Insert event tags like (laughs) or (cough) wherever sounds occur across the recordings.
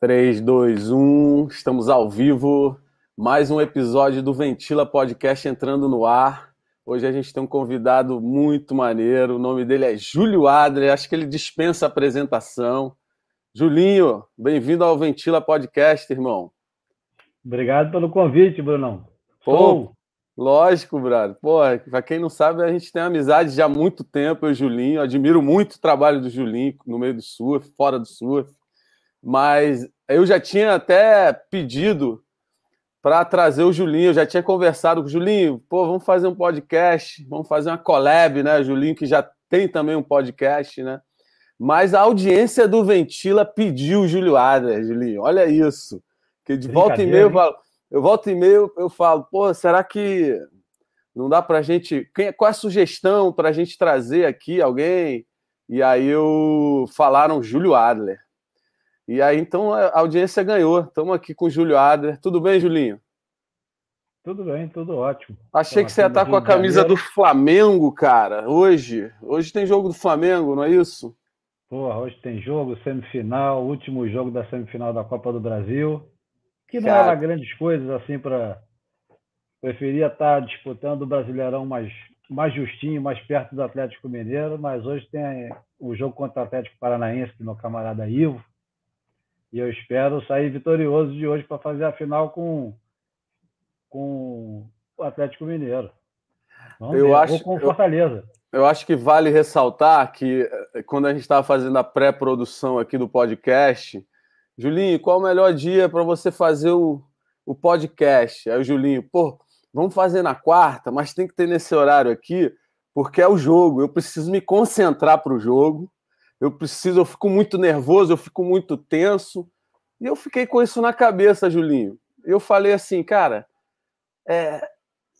3, 2, 1, estamos ao vivo. Mais um episódio do Ventila Podcast entrando no ar. Hoje a gente tem um convidado muito maneiro. O nome dele é Júlio Adler. Acho que ele dispensa a apresentação. Julinho, bem-vindo ao Ventila Podcast, irmão. Obrigado pelo convite, Brunão. Pô, lógico, brother. Pô, para quem não sabe, a gente tem amizade já há muito tempo, eu e o Julinho. admiro muito o trabalho do Julinho no meio do surf, fora do surf. Mas eu já tinha até pedido para trazer o Julinho, eu já tinha conversado com o Julinho, pô, vamos fazer um podcast, vamos fazer uma collab, né? Julinho que já tem também um podcast, né? Mas a audiência do Ventila pediu o Júlio Adler, Julinho. Olha isso. Que de volta e meia eu falo, eu volto e meio eu falo, pô, será que não dá para a gente. Quem, qual é a sugestão para a gente trazer aqui alguém? E aí eu falaram Júlio Adler. E aí, então, a audiência ganhou. Estamos aqui com o Júlio Adler. Tudo bem, Julinho? Tudo bem, tudo ótimo. Achei que você ia estar tá com a camisa do Flamengo, cara, hoje. Hoje tem jogo do Flamengo, não é isso? Porra, hoje tem jogo, semifinal, último jogo da semifinal da Copa do Brasil. Que não cara... era grandes coisas assim para. Preferia estar tá disputando o Brasileirão mais, mais justinho, mais perto do Atlético Mineiro, mas hoje tem o jogo contra o Atlético Paranaense, no camarada Ivo. E eu espero sair vitorioso de hoje para fazer a final com, com o Atlético Mineiro. Vamos eu ver. acho Ou com Fortaleza. Eu, eu, acho que vale ressaltar que eh, quando a gente estava fazendo a pré-produção aqui do podcast, Julinho, qual o melhor dia para você fazer o, o podcast? Aí o Julinho, pô, vamos fazer na quarta, mas tem que ter nesse horário aqui, porque é o jogo. Eu preciso me concentrar para o jogo eu preciso, eu fico muito nervoso, eu fico muito tenso. E eu fiquei com isso na cabeça, Julinho. Eu falei assim, cara, é,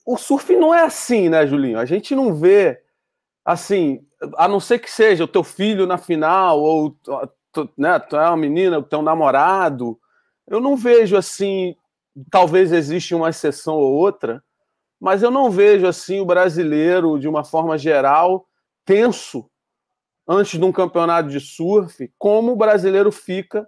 o surf não é assim, né, Julinho? A gente não vê assim, a não ser que seja o teu filho na final, ou tu, né, tu é uma menina, o teu namorado. Eu não vejo assim, talvez exista uma exceção ou outra, mas eu não vejo assim o brasileiro, de uma forma geral, tenso antes de um campeonato de surf, como o brasileiro fica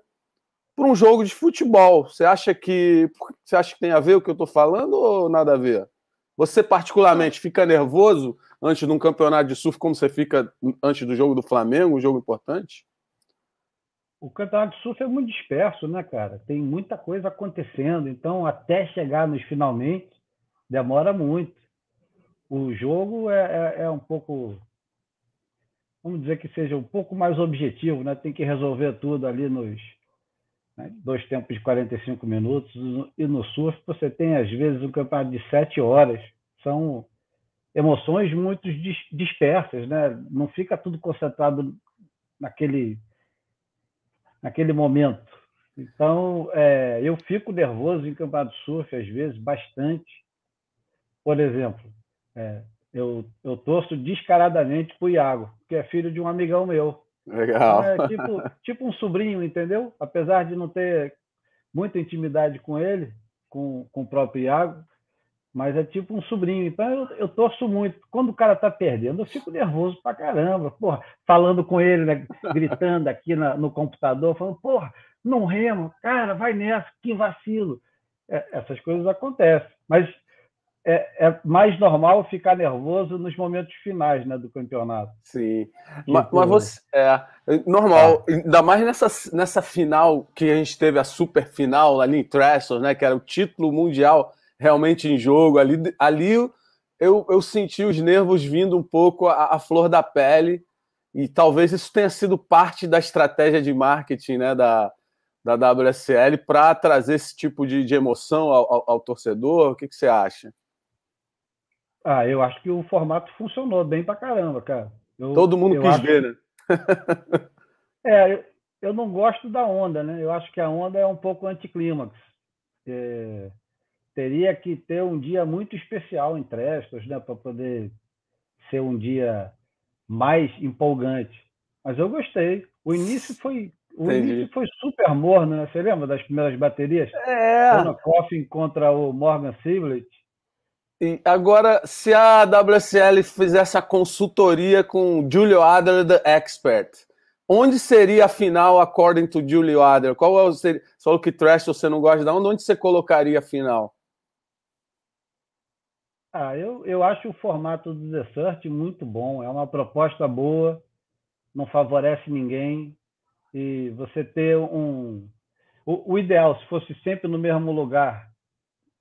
para um jogo de futebol. Você acha que você acha que tem a ver o que eu estou falando ou nada a ver? Você particularmente fica nervoso antes de um campeonato de surf, como você fica antes do jogo do Flamengo, um jogo importante? O campeonato de surf é muito disperso, né, cara? Tem muita coisa acontecendo, então até chegar nos finalmente demora muito. O jogo é, é, é um pouco vamos dizer que seja um pouco mais objetivo, né? tem que resolver tudo ali nos né? dois tempos de 45 minutos, e no surf você tem, às vezes, um campeonato de sete horas. São emoções muito dispersas, né? não fica tudo concentrado naquele, naquele momento. Então, é, eu fico nervoso em campeonato de surf, às vezes, bastante. Por exemplo, é, eu, eu torço descaradamente pro Iago, que é filho de um amigão meu. Legal. É tipo, tipo um sobrinho, entendeu? Apesar de não ter muita intimidade com ele, com, com o próprio Iago, mas é tipo um sobrinho. Então eu, eu torço muito. Quando o cara tá perdendo, eu fico nervoso pra caramba. Porra, falando com ele, né, gritando aqui na, no computador, falando, porra, não remo, cara, vai nessa, que vacilo. É, essas coisas acontecem. Mas é, é, mais normal ficar nervoso nos momentos finais né, do campeonato. Sim. Tipo... Mas, mas, você. É, normal, ah. ainda mais nessa, nessa final que a gente teve a super final ali em Trestles, né? Que era o título mundial realmente em jogo. Ali, ali eu, eu senti os nervos vindo um pouco à, à flor da pele. E talvez isso tenha sido parte da estratégia de marketing né, da, da WSL para trazer esse tipo de, de emoção ao, ao, ao torcedor. O que, que você acha? Ah, eu acho que o formato funcionou bem pra caramba, cara. Eu, Todo mundo quis acho... ver, né? (laughs) é, eu, eu, não gosto da onda, né? Eu acho que a onda é um pouco anticlímax. É, teria que ter um dia muito especial em Trestos, né? Para poder ser um dia mais empolgante. Mas eu gostei. O início foi o Entendi. início foi super morno, né? Você lembra das primeiras baterias? É. Ana Coffin contra o Morgan Siblet. Agora, se a WSL fizesse a consultoria com Julio Adler, The Expert, onde seria a final, according to Julie Wader? Qual é o. Você falou que trash você não gosta de onde, onde você colocaria a final? Ah, eu, eu acho o formato do Desert muito bom. É uma proposta boa, não favorece ninguém. E você ter um. O, o ideal, se fosse sempre no mesmo lugar,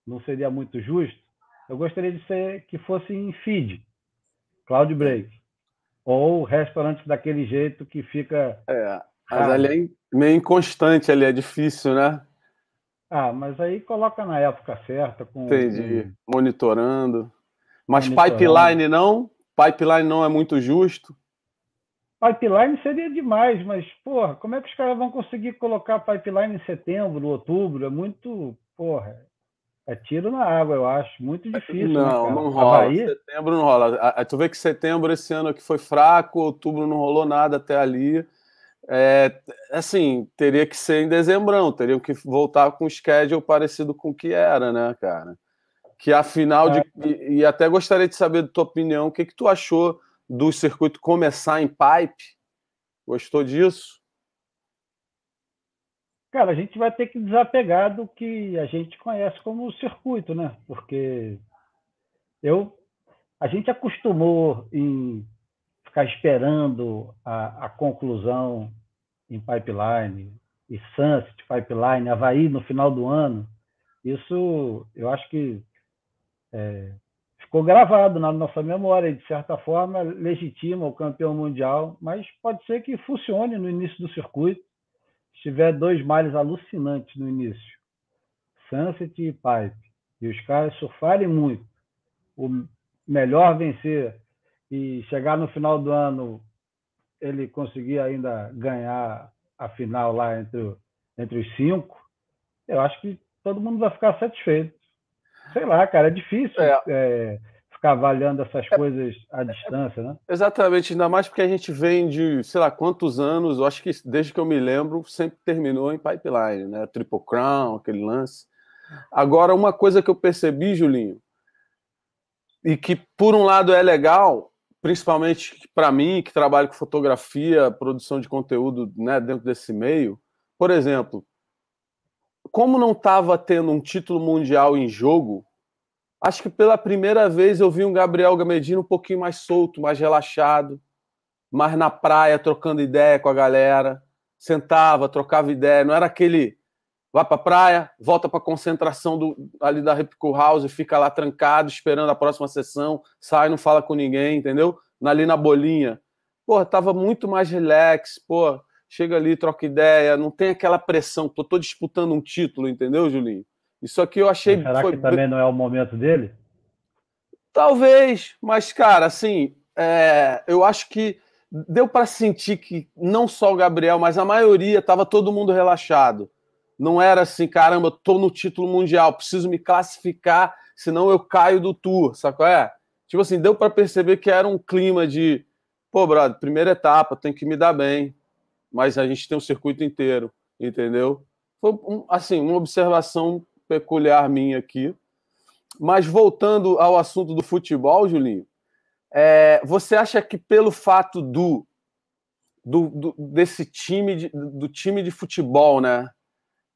não seria muito justo. Eu gostaria de ser que fosse em feed, cloud break. Ou restaurantes daquele jeito que fica. É, mas ali é meio inconstante, ali é difícil, né? Ah, mas aí coloca na época certa. Com, Entendi. Com... Monitorando. Mas Monitorando. pipeline não? Pipeline não é muito justo? Pipeline seria demais, mas, porra, como é que os caras vão conseguir colocar pipeline em setembro, outubro? É muito, porra, é tiro na água, eu acho. Muito difícil. Não, né, não rola. Setembro não rola. Tu vê que setembro esse ano aqui foi fraco, outubro não rolou nada até ali. É, assim, teria que ser em dezembrão, teriam que voltar com um schedule parecido com o que era, né, cara? Que afinal é. de. E, e, até gostaria de saber da tua opinião, o que, que tu achou do circuito começar em pipe? Gostou disso? Cara, a gente vai ter que desapegar do que a gente conhece como circuito, né? Porque eu, a gente acostumou em ficar esperando a, a conclusão em pipeline, e Sunset pipeline, Havaí no final do ano, isso eu acho que é, ficou gravado na nossa memória e, de certa forma, legitima o campeão mundial, mas pode ser que funcione no início do circuito, tiver dois males alucinantes no início, Sunset e Pipe, e os caras surfarem muito, o melhor vencer e chegar no final do ano ele conseguir ainda ganhar a final lá entre, entre os cinco, eu acho que todo mundo vai ficar satisfeito. Sei lá, cara, é difícil é. É, ficar avaliando essas é. coisas à distância, né? Exatamente, ainda mais porque a gente vem de, sei lá, quantos anos, eu acho que desde que eu me lembro, sempre terminou em pipeline, né? Triple Crown, aquele lance. Agora, uma coisa que eu percebi, Julinho, e que por um lado é legal, principalmente para mim, que trabalho com fotografia, produção de conteúdo né, dentro desse meio, por exemplo, como não estava tendo um título mundial em jogo, acho que pela primeira vez eu vi um Gabriel Gamedino um pouquinho mais solto, mais relaxado, mais na praia, trocando ideia com a galera, sentava, trocava ideia, não era aquele vai para a praia, volta para a concentração do, ali da Repico House, fica lá trancado, esperando a próxima sessão, sai, não fala com ninguém, entendeu? Ali na bolinha. Pô, tava muito mais relax, pô, chega ali, troca ideia, não tem aquela pressão, tô, tô disputando um título, entendeu, Julinho? Isso aqui eu achei... Mas será foi... que também não é o momento dele? Talvez, mas, cara, assim, é, eu acho que deu para sentir que não só o Gabriel, mas a maioria, tava todo mundo relaxado não era assim, caramba, tô no título mundial, preciso me classificar, senão eu caio do tour, sacou? É? Tipo assim, deu para perceber que era um clima de, pô, brother, primeira etapa, tem que me dar bem, mas a gente tem um circuito inteiro, entendeu? Foi, assim, uma observação peculiar minha aqui. Mas voltando ao assunto do futebol, Julinho, é, você acha que pelo fato do, do, do, desse time de, do time de futebol, né,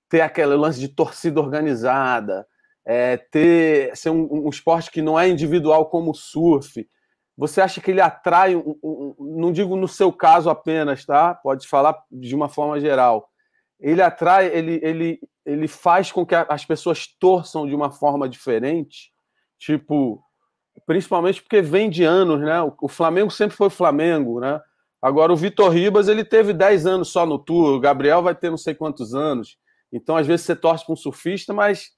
ter aquele lance de torcida organizada, é, ter ser um, um, esporte que não é individual como o surf. Você acha que ele atrai, um, um, não digo no seu caso apenas, tá? Pode falar de uma forma geral. Ele atrai, ele, ele, ele faz com que as pessoas torçam de uma forma diferente, tipo, principalmente porque vem de anos, né? O Flamengo sempre foi Flamengo, né? Agora o Vitor Ribas, ele teve 10 anos só no tour, o Gabriel vai ter não sei quantos anos. Então, às vezes, você torce para um surfista, mas.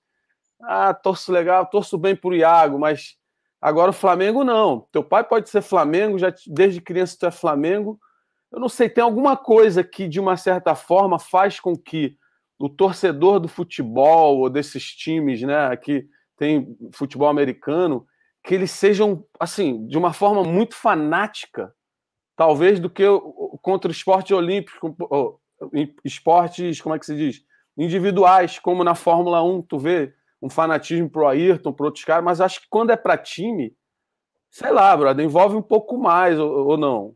Ah, torço legal, torço bem para o Iago, mas agora o Flamengo não. Teu pai pode ser Flamengo, já desde criança tu é Flamengo. Eu não sei, tem alguma coisa que, de uma certa forma, faz com que o torcedor do futebol ou desses times, né, que tem futebol americano, que eles sejam, assim, de uma forma muito fanática, talvez do que contra o esporte olímpico, esportes, como é que se diz? individuais, como na Fórmula 1, tu vê um fanatismo pro Ayrton, pro outros caras, mas acho que quando é para time, sei lá, brother, envolve um pouco mais ou, ou não.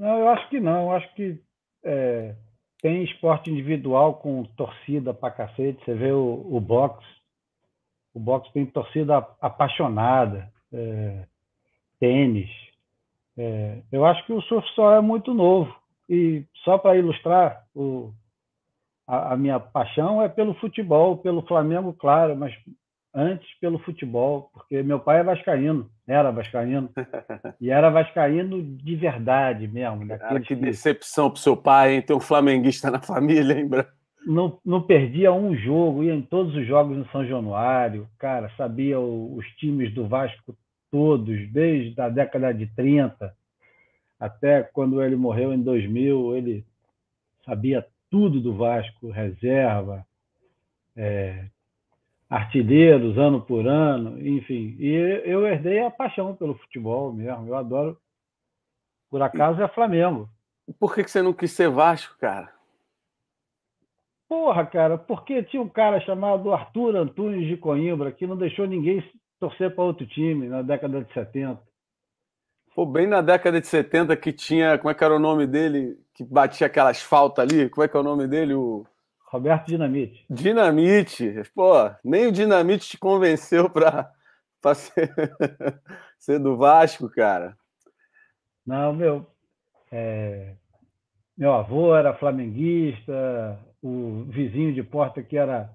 Não, eu acho que não. Eu acho que é, tem esporte individual com torcida pra cacete. Você vê o, o boxe. O boxe tem torcida apaixonada. É, tênis. É, eu acho que o surf só é muito novo. E só para ilustrar, o, a, a, minha paixão é pelo futebol, pelo Flamengo, claro, mas antes pelo futebol, porque meu pai é vascaíno, era vascaíno, (laughs) e era vascaíno de verdade mesmo. Cara, que decepção para seu pai, hein? Ter um flamenguista na família, hein, não, não perdia um jogo, ia em todos os jogos no São Januário, cara, sabia o, os times do Vasco todos, desde a década de 30 até quando ele morreu em 2000, ele sabia tudo do Vasco, reserva, é, artilheiros, ano por ano, enfim. E eu herdei a paixão pelo futebol mesmo. Eu adoro. Por acaso é Flamengo. Por que você não quis ser Vasco, cara? Porra, cara, porque tinha um cara chamado Arthur Antunes de Coimbra que não deixou ninguém torcer para outro time na década de 70. Pô, bem na década de 70 que tinha, como é que era o nome dele, que batia aquelas faltas ali, como é que é o nome dele? O... Roberto Dinamite. Dinamite. Pô, nem o Dinamite te convenceu para ser, (laughs) ser do Vasco, cara. Não, meu, é... meu avô era flamenguista, o vizinho de porta que era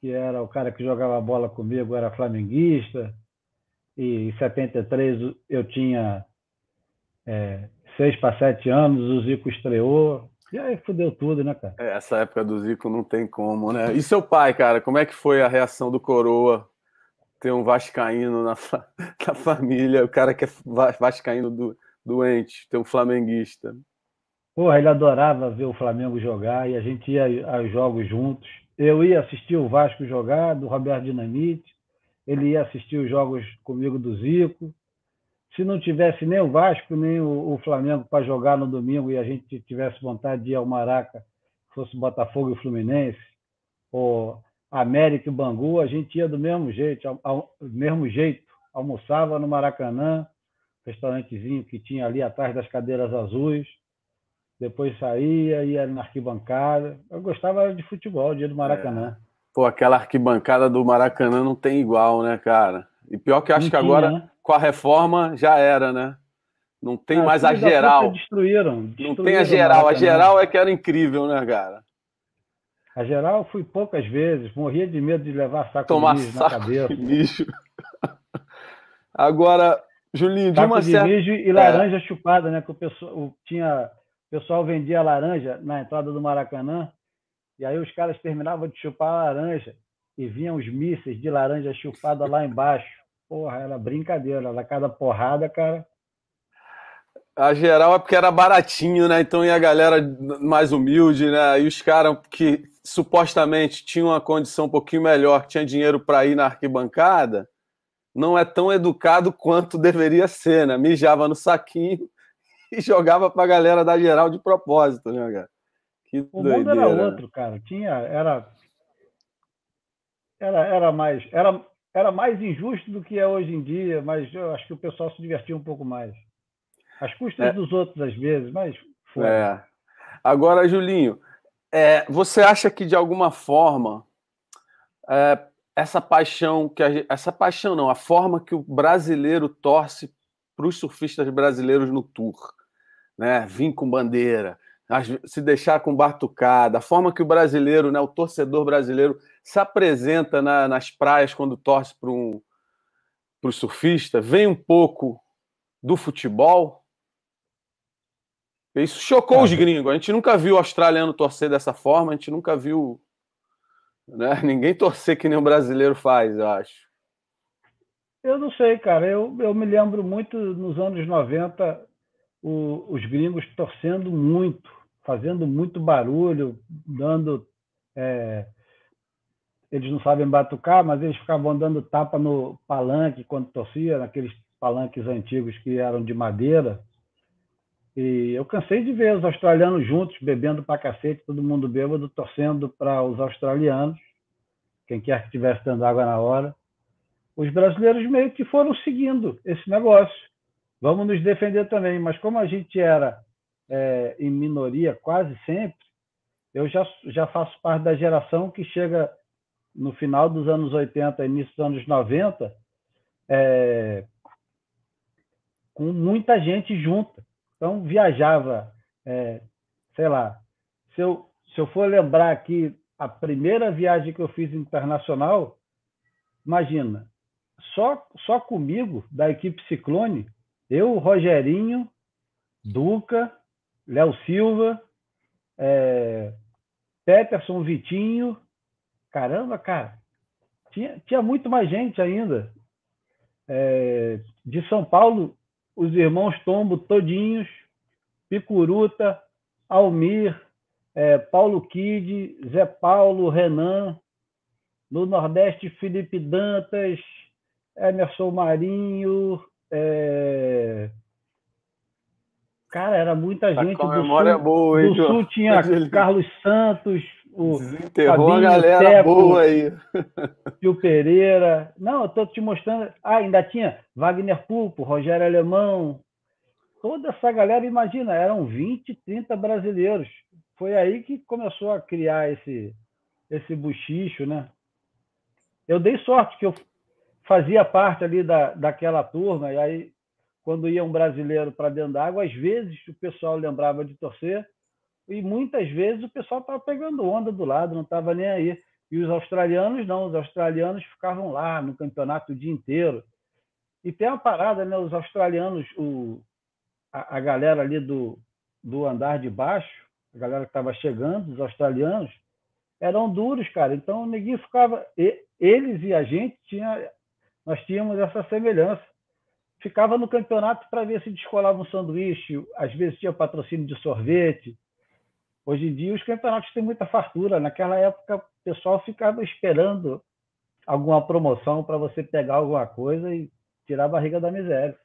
que era o cara que jogava bola comigo, era flamenguista. E em 73 eu tinha é, seis para sete anos, o Zico estreou. E aí fudeu tudo, né, cara? É, essa época do Zico não tem como, né? E seu pai, cara, como é que foi a reação do Coroa ter um vascaíno na, fa... (laughs) na família, o cara que é vascaíno do... doente, ter um flamenguista? Porra, ele adorava ver o Flamengo jogar e a gente ia aos jogos juntos. Eu ia assistir o Vasco jogar, do Roberto Dinamite, ele ia assistir os jogos comigo do Zico. Se não tivesse nem o Vasco, nem o, Flamengo para jogar no domingo e a gente tivesse vontade de ir ao Maraca, fosse Botafogo e Fluminense, ou América e Bangu, a gente ia do mesmo jeito, ao, ao mesmo jeito. Almoçava no Maracanã, restaurantezinho que tinha ali atrás das cadeiras azuis depois saía, ia na arquibancada. Eu gostava de futebol, dia do Maracanã. É. Pô, aquela arquibancada do Maracanã não tem igual, né, cara? E pior que eu acho que agora, né? com a reforma, já era, né? Não tem ah, mais a geral. Destruíram, destruíram. Não tem a geral. A geral é que era incrível, né, cara? A geral fui poucas vezes, morria de medo de levar saco Tomar de mijo na cabeça. De mijo. (laughs) Agora, Julinho, saco de uma de certa... mijo e laranja é. chupada, né? Que o pessoal tinha o pessoal vendia laranja na entrada do Maracanã, e aí os caras terminavam de chupar a laranja e vinham os mísseis de laranja chupada lá embaixo. Porra, era brincadeira, era cada porrada, cara. A geral é porque era baratinho, né? Então e a galera mais humilde, né? E os caras que supostamente tinham uma condição um pouquinho melhor, que tinha dinheiro para ir na arquibancada, não é tão educado quanto deveria ser, né? Mijava no saquinho (laughs) e jogava pra galera da geral de propósito, né, cara? Que o doideira. mundo era outro, cara. Tinha, era, era, era mais, era, era mais injusto do que é hoje em dia, mas eu acho que o pessoal se divertia um pouco mais. As custas é. dos outros às vezes, mas foi. É. Agora, Julinho, é, você acha que de alguma forma é, essa paixão que a, essa paixão não, a forma que o brasileiro torce para os surfistas brasileiros no tour, né? Vir com bandeira, se deixar com batucada, a forma que o brasileiro, né, o torcedor brasileiro, se apresenta na, nas praias quando torce para um para o surfista, vem um pouco do futebol. Isso chocou é. os gringos. A gente nunca viu o australiano torcer dessa forma, a gente nunca viu né, (laughs) ninguém torcer que nem o brasileiro faz, eu acho. Eu não sei, cara. Eu, eu me lembro muito nos anos 90 o, os gringos torcendo muito, fazendo muito barulho, dando. É, eles não sabem batucar, mas eles ficavam dando tapa no palanque quando torcia, naqueles palanques antigos que eram de madeira. E eu cansei de ver os australianos juntos, bebendo pra cacete, todo mundo bêbado, torcendo para os australianos, quem quer que estivesse dando água na hora. Os brasileiros meio que foram seguindo esse negócio vamos nos defender também. Mas como a gente era é, em minoria quase sempre, eu já, já faço parte da geração que chega no final dos anos 80, início dos anos 90, é, com muita gente junta. Então, viajava, é, sei lá, se eu, se eu for lembrar aqui a primeira viagem que eu fiz internacional, imagina, só, só comigo, da equipe Ciclone, eu, Rogerinho, Duca, Léo Silva, é, Peterson, Vitinho. Caramba, cara, tinha, tinha muito mais gente ainda. É, de São Paulo, os irmãos Tombo todinhos, Picuruta, Almir, é, Paulo Kid, Zé Paulo, Renan. No Nordeste, Felipe Dantas, Emerson Marinho, é... Cara, era muita gente. A memória sul, boa, hein, do sul tinha Carlos Santos, o Desenterrou a galera Teco, boa aí. O Pereira. Não, eu tô te mostrando. Ah, ainda tinha Wagner Pulpo, Rogério Alemão. Toda essa galera, imagina, eram 20, 30 brasileiros. Foi aí que começou a criar esse, esse buchicho, né? Eu dei sorte que eu fazia parte ali da, daquela turma, e aí, quando ia um brasileiro para dentro d'água, às vezes o pessoal lembrava de torcer, e muitas vezes o pessoal estava pegando onda do lado, não estava nem aí. E os australianos não, os australianos ficavam lá no campeonato o dia inteiro. E tem uma parada, né? Os australianos, o, a, a galera ali do, do andar de baixo, a galera que estava chegando, os australianos, eram duros, cara. Então neguinho ficava. Eles e a gente tinha nós tínhamos essa semelhança. Ficava no campeonato para ver se descolava um sanduíche, às vezes tinha patrocínio de sorvete. Hoje em dia, os campeonatos têm muita fartura. Naquela época, o pessoal ficava esperando alguma promoção para você pegar alguma coisa e tirar a barriga da miséria.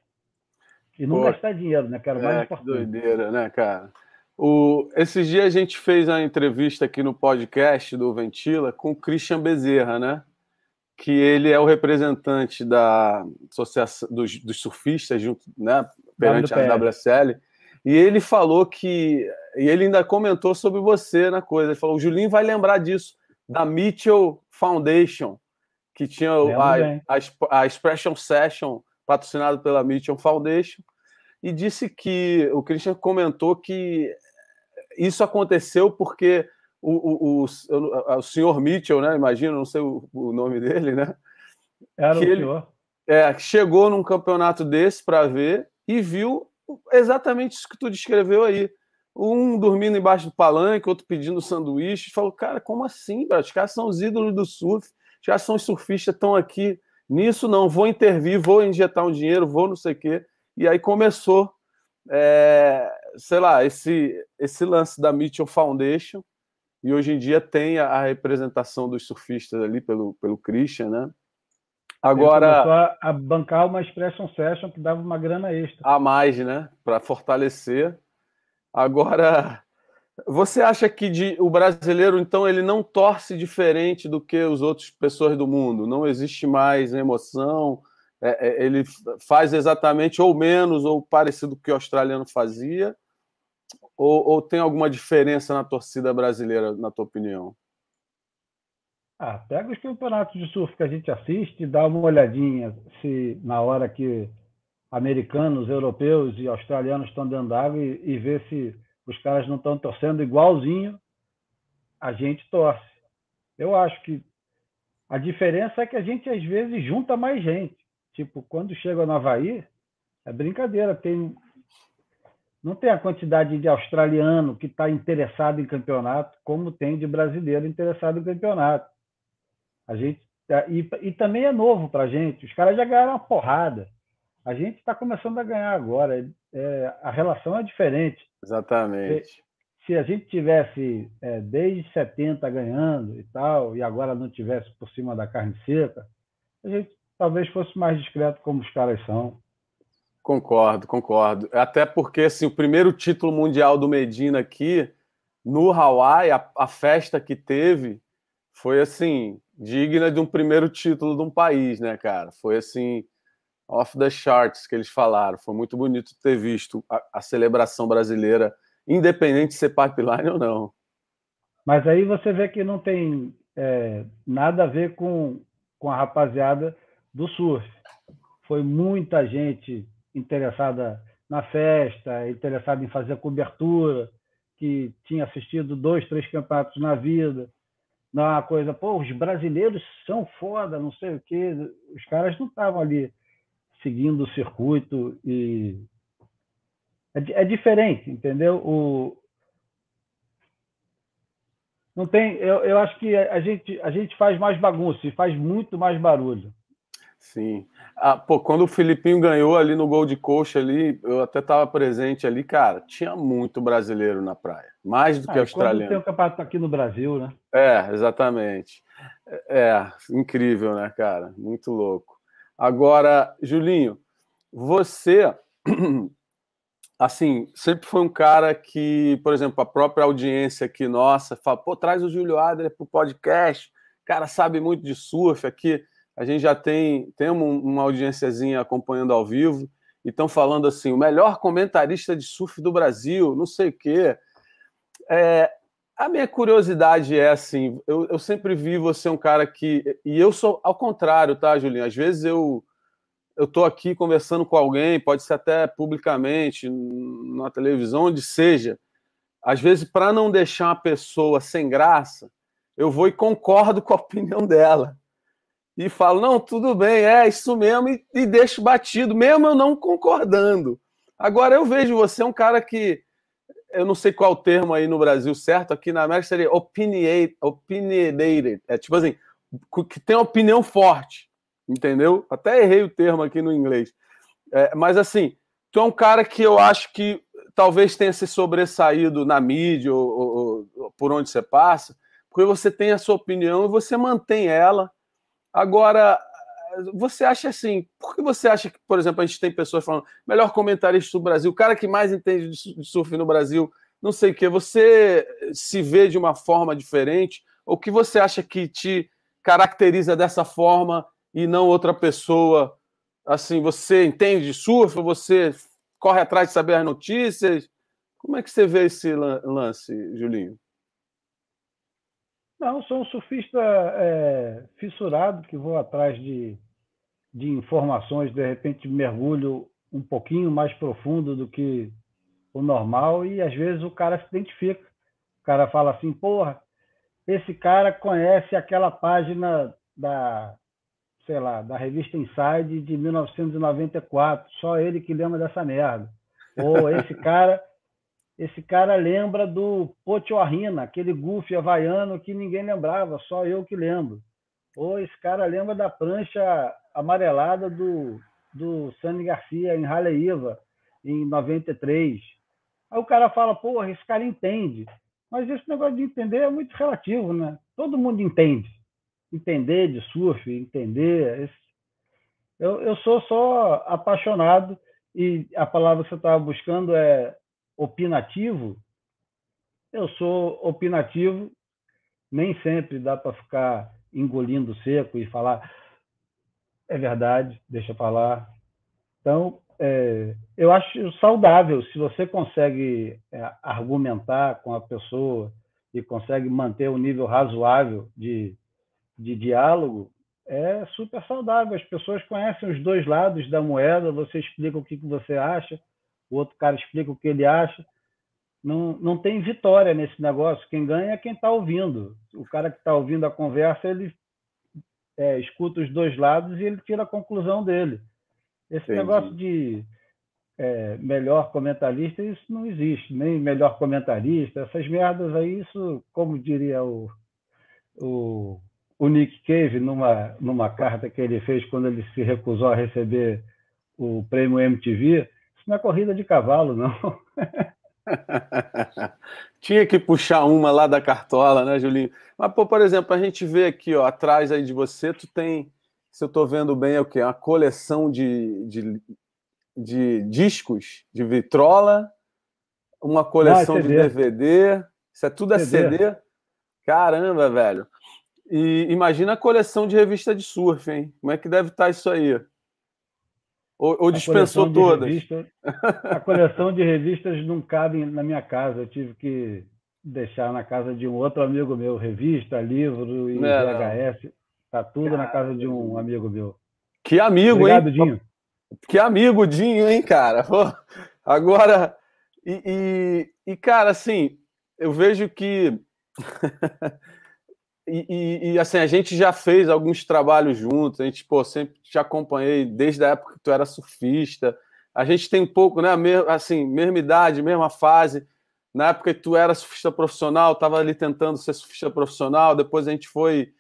E não Pô, gastar dinheiro, né? Que era o mais é, importante. Que doideira, né, cara? O, esses dias a gente fez uma entrevista aqui no podcast do Ventila com o Christian Bezerra, né? Que ele é o representante da associação dos, dos surfistas junto, né, perante a WSL. E ele falou que e ele ainda comentou sobre você na coisa. Ele falou: o Julinho vai lembrar disso da Mitchell Foundation, que tinha a, a, a Expression Session patrocinado pela Mitchell Foundation, e disse que o Christian comentou que isso aconteceu porque o, o, o, o senhor Mitchell, né? Imagino, não sei o, o nome dele, né? Era que o ele, senhor. É, chegou num campeonato desse para ver e viu exatamente isso que tu descreveu aí. Um dormindo embaixo do palanque, outro pedindo sanduíche. Falou, cara, como assim, bro? Os caras são os ídolos do surf, os caras são os surfistas, estão aqui. Nisso não, vou intervir, vou injetar um dinheiro, vou não sei o quê. E aí começou, é, sei lá, esse, esse lance da Mitchell Foundation, e hoje em dia tem a, representação dos surfistas ali pelo, pelo Christian, né? Agora. a bancar uma expression session que dava uma grana extra. A mais, né? Para fortalecer. Agora, você acha que de, o brasileiro, então, ele não torce diferente do que os outros pessoas do mundo? Não existe mais emoção? É, é, ele faz exatamente ou menos ou parecido com o que o australiano fazia? Ou, ou tem alguma diferença na torcida brasileira, na tua opinião? Ah, pega os campeonatos de surf que a gente assiste, dá uma olhadinha se na hora que americanos, europeus e australianos estão dentro d'água e, e ver se os caras não estão torcendo igualzinho a gente torce. Eu acho que a diferença é que a gente às vezes junta mais gente. Tipo, quando chega no Havaí, é brincadeira, tem não tem a quantidade de australiano que está interessado em campeonato, como tem de brasileiro interessado em campeonato. A gente tá, e, e também é novo para a gente. Os caras já ganharam uma porrada. A gente está começando a ganhar agora. É, a relação é diferente. Exatamente. Se, se a gente tivesse é, desde 70 ganhando e tal, e agora não tivesse por cima da carne seca, a gente talvez fosse mais discreto como os caras são. Concordo, concordo. Até porque assim, o primeiro título mundial do Medina aqui no Hawaii, a, a, festa que teve foi assim digna de um primeiro título de um país, né, cara? Foi assim off the charts que eles falaram. Foi muito bonito ter visto a, a celebração brasileira independente de ser pipeline ou não. Mas aí você vê que não tem é, nada a ver com, com a rapaziada do surf. Foi muita gente interessada na festa, interessada em fazer cobertura, que tinha assistido dois, três campeonatos na vida. Não é uma coisa, pô, os brasileiros são foda, não sei o quê. Os caras não estavam ali seguindo o circuito e é, é diferente, entendeu? O, não tem, eu, eu acho que a gente, a gente faz mais bagunça e faz muito mais barulho. Sim. Ah, pô, quando o Filipinho ganhou ali no gol de coxa ali, eu até estava presente ali, cara, tinha muito brasileiro na praia, mais do que ah, australiano. tem um campeonato aqui no Brasil, né? É, exatamente. É, é, incrível, né, cara? Muito louco. Agora, Julinho, você (clears throat) assim, sempre foi um cara que, por exemplo, a própria audiência aqui nossa fala, pô, traz o Júlio Adler pro podcast, cara sabe muito de surf aqui, a gente já tem, tem uma audiênciazinha acompanhando ao vivo, e estão falando assim, o melhor comentarista de surf do Brasil, não sei o quê. É, a minha curiosidade é assim, eu, eu sempre vi você um cara que, e eu sou ao contrário, tá, Julinho? Às vezes eu eu estou aqui conversando com alguém, pode ser até publicamente, na televisão, onde seja. Às vezes, para não deixar uma pessoa sem graça, eu vou e concordo com a opinião dela. E falo, não, tudo bem, é isso mesmo, e, e deixo batido, mesmo eu não concordando. Agora, eu vejo você um cara que, eu não sei qual o termo aí no Brasil certo, aqui na América seria opinionated. é tipo assim, que tem uma opinião forte entendeu? Até errei o termo aqui no inglês. É, mas assim, tu é um cara que eu acho que talvez tenha se sobressaído na mídia ou, ou, ou, por onde você passa, porque você tem a sua opinião e você mantém ela. Agora, você acha assim, por que você acha que, por exemplo, a gente tem pessoas falando melhor comentarista do Brasil, o cara que mais entende de surf no Brasil, não sei o que, você se vê de uma forma diferente? Ou que você acha que te caracteriza dessa forma e não outra pessoa. Assim, você entende de surf, você corre atrás de saber as notícias. Como é que você vê esse lance, Julinho? Não, sou um surfista é, fissurado que vou atrás de, de informações, de repente mergulho um pouquinho mais profundo do que o normal e às vezes o cara se identifica. O cara fala assim, porra, esse cara conhece aquela página da sei lá, da revista Inside de 1994, só ele que lembra dessa merda. Ou esse cara, esse cara lembra do Potiorrina, aquele goofy havaiano que ninguém lembrava, só eu que lembro. Ou esse cara lembra da prancha amarelada do, do Sani Garcia em Raleiva, em 93. Aí o cara fala, porra, esse cara entende. Mas esse negócio de entender é muito relativo, né? Todo mundo entende entender de surf, entender. Eu, eu sou só apaixonado e a palavra que você estava buscando é opinativo. Eu sou opinativo, nem sempre dá para ficar engolindo seco e falar é verdade, deixa falar. Então, é, eu acho saudável se você consegue é, argumentar com a pessoa e consegue manter um nível razoável de, de diálogo é super saudável. As pessoas conhecem os dois lados da moeda, você explica o que, que você acha, o outro cara explica o que ele acha. Não, não tem vitória nesse negócio. Quem ganha é quem está ouvindo. O cara que está ouvindo a conversa, ele é, escuta os dois lados e ele tira a conclusão dele. Esse Entendi. negócio de é, melhor comentarista, isso não existe. Nem melhor comentarista, essas merdas aí, isso, como diria o, o o Nick Cave, numa, numa carta que ele fez quando ele se recusou a receber o prêmio MTV, isso não é corrida de cavalo, não. (laughs) Tinha que puxar uma lá da cartola, né, Julinho? Mas, pô, por exemplo, a gente vê aqui, ó, atrás aí de você, tu tem, se eu estou vendo bem, é o quê? Uma coleção de, de, de discos de vitrola, uma coleção ah, de DVD, isso é tudo é CD? CD? Caramba, velho. E imagina a coleção de revista de surf, hein? Como é que deve estar tá isso aí? Ou, ou dispensou todas? (laughs) A coleção de revistas não cabe na minha casa. Eu tive que deixar na casa de um outro amigo meu. Revista, livro e é, VHS. Está tudo Caramba. na casa de um amigo meu. Que amigo, Obrigado, hein? Dinho. Que amigo, Dinho, hein, cara? Agora, e, e, e cara, assim, eu vejo que. (laughs) e, e, assim, a gente já fez alguns trabalhos juntos, a gente, pô, sempre te acompanhei desde a época que tu era surfista. A gente tem um pouco, né, assim, mesma idade, mesma fase. Na época que tu era surfista profissional, estava ali tentando ser surfista profissional, depois a gente foi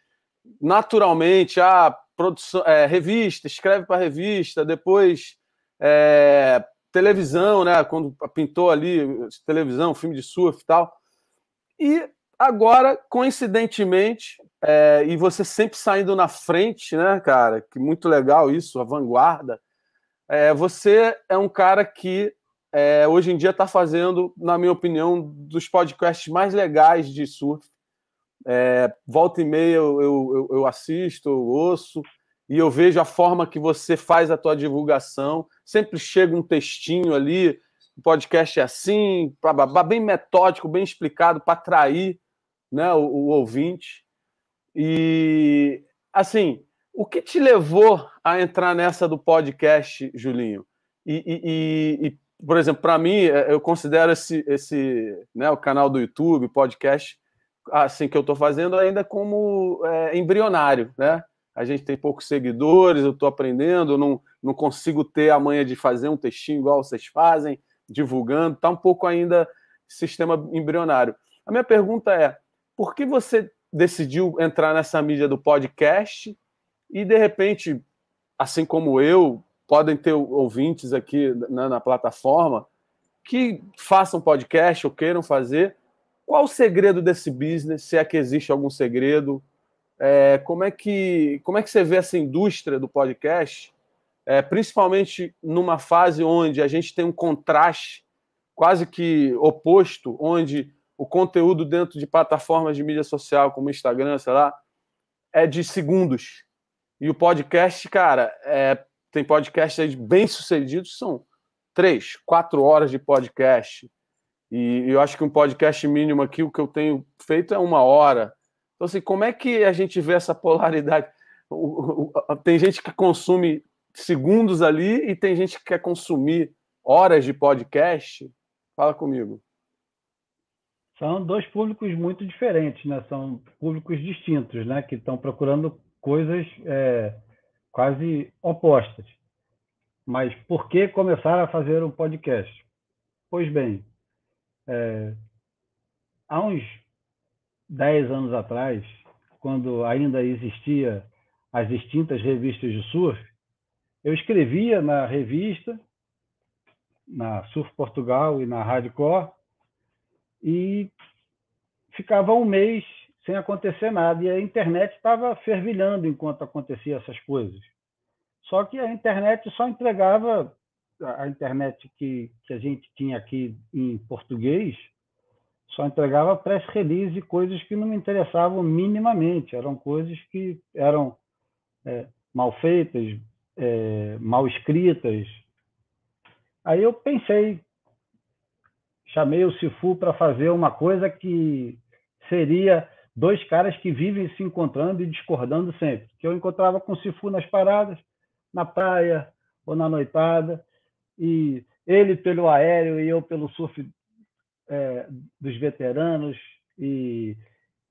naturalmente, a produção, é, revista, escreve para revista, depois é, televisão, né? Quando pintou ali televisão, filme de surf e tal. E agora, coincidentemente, é, e você sempre saindo na frente, né, cara? Que muito legal isso, a vanguarda. É, você é um cara que é, hoje em dia está fazendo, na minha opinião, dos podcasts mais legais de surf. É, volta e meia eu, eu, eu assisto, eu ouço e eu vejo a forma que você faz a tua divulgação. Sempre chega um textinho ali, o podcast é assim, bem metódico, bem explicado para atrair né, o, o, ouvinte. E assim, o que te levou a entrar nessa do podcast, Julinho? E, e, e, por exemplo, para mim, é, eu considero esse, esse né, o canal do YouTube, podcast, assim que eu estou fazendo ainda como é, embrionário, né? a gente tem poucos seguidores, eu estou aprendendo, não, não consigo ter a manha de fazer um textinho igual vocês fazem, divulgando, está um pouco ainda sistema embrionário. A minha pergunta é: por que você decidiu entrar nessa mídia do podcast e, de repente, assim como eu, podem ter ouvintes aqui na, na plataforma que façam podcast ou queiram fazer? Qual o segredo desse business? Se é que existe algum segredo? É, como, é que, como é que você vê essa indústria do podcast, é, principalmente numa fase onde a gente tem um contraste quase que oposto, onde o conteúdo dentro de plataformas de mídia social, como Instagram, sei lá, é de segundos. E o podcast, cara, é, tem podcasts bem sucedidos, são três, quatro horas de podcast. E eu acho que um podcast mínimo aqui, o que eu tenho feito é uma hora. Então, assim, como é que a gente vê essa polaridade? Tem gente que consome segundos ali e tem gente que quer consumir horas de podcast. Fala comigo. São dois públicos muito diferentes, né? São públicos distintos, né? Que estão procurando coisas é, quase opostas. Mas por que começar a fazer um podcast? Pois bem, é, há uns dez anos atrás, quando ainda existia as distintas revistas de surf, eu escrevia na revista, na Surf Portugal e na Hardcore, e ficava um mês sem acontecer nada. E a internet estava fervilhando enquanto acontecia essas coisas. Só que a internet só entregava, a internet que, que a gente tinha aqui em português, só entregava press release e coisas que não me interessavam minimamente. Eram coisas que eram é, mal feitas, é, mal escritas. Aí eu pensei, chamei o Sifu para fazer uma coisa que seria dois caras que vivem se encontrando e discordando sempre. Que eu encontrava com o Sifu nas paradas, na praia ou na noitada, e ele pelo aéreo e eu pelo surf é, dos veteranos e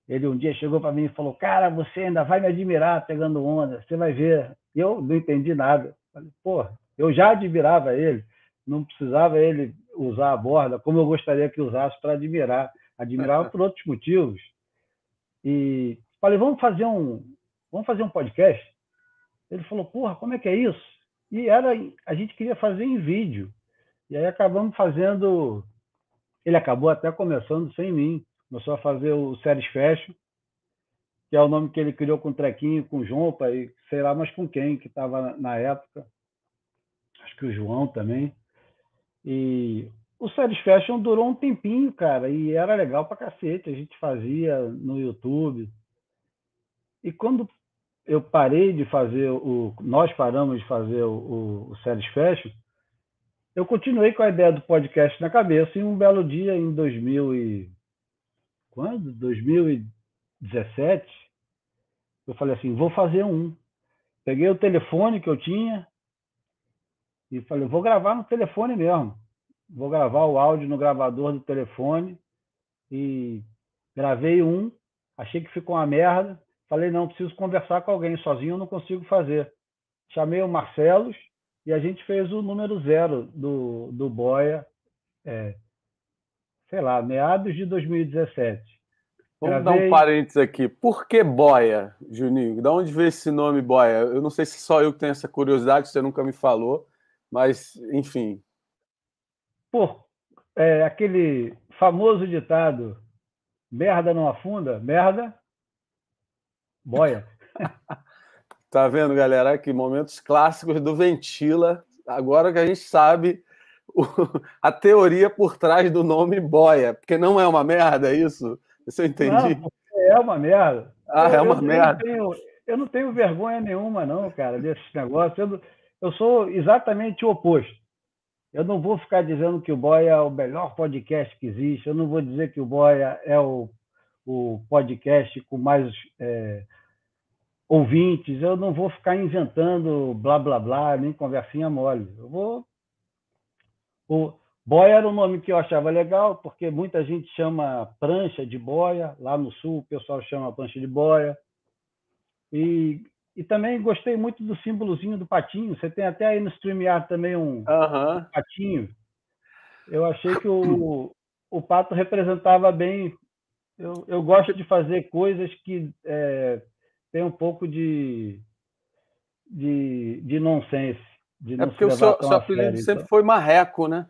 ele um dia chegou para mim e falou: Cara, você ainda vai me admirar pegando onda, você vai ver. E eu não entendi nada. Falei, Pô, eu já admirava ele, não precisava ele usar a borda como eu gostaria que usasse para admirar. Admirava por outros motivos. E falei: Vamos fazer um, vamos fazer um podcast? Ele falou: Porra, como é que é isso? E era, a gente queria fazer em vídeo. E aí acabamos fazendo ele acabou até começando sem mim. Começou a fazer o Séries Fashion, que é o nome que ele criou com o Trequinho, com o Jompa e sei lá mais com quem, que estava na época. Acho que o João também. E o Séries Fashion durou um tempinho, cara, e era legal pra cacete. A gente fazia no YouTube. E quando eu parei de fazer o. Nós paramos de fazer o, o Séries Fashion, eu continuei com a ideia do podcast na cabeça e um belo dia em 2000 e quando 2017 eu falei assim vou fazer um peguei o telefone que eu tinha e falei vou gravar no telefone mesmo vou gravar o áudio no gravador do telefone e gravei um achei que ficou uma merda falei não preciso conversar com alguém sozinho eu não consigo fazer chamei o Marcelos e a gente fez o número zero do, do Boia, é, sei lá, meados de 2017. Vamos Gravei... dar um parênteses aqui. Por que Boia, Juninho? De onde veio esse nome Boia? Eu não sei se só eu que tenho essa curiosidade, você nunca me falou, mas, enfim. Por é, aquele famoso ditado: merda não afunda, merda, boia. (laughs) Tá vendo, galera? Que momentos clássicos do Ventila. Agora que a gente sabe o, a teoria por trás do nome boia, porque não é uma merda, é isso? Isso eu entendi. Não, é uma merda. Ah, é uma eu, merda. Eu não, tenho, eu não, tenho, vergonha nenhuma, não, cara, desses negócios. Eu, eu sou exatamente o oposto. Eu não vou ficar dizendo que o Boia é o melhor podcast que existe. Eu não vou dizer que o Boia é o, o podcast com mais é, ouvintes, eu não vou ficar inventando blá blá blá, nem conversinha mole. Eu vou. O boia era um nome que eu achava legal, porque muita gente chama prancha de boia, lá no sul o pessoal chama prancha de boia. E, e também gostei muito do símbolozinho do patinho. Você tem até aí no StreamYard também um uhum. patinho. Eu achei que o, o pato representava bem. Eu, eu gosto de fazer coisas que é, tem um pouco de, de, de nonsense. De é porque o seu, seu apelido sério, sempre então. foi marreco, né?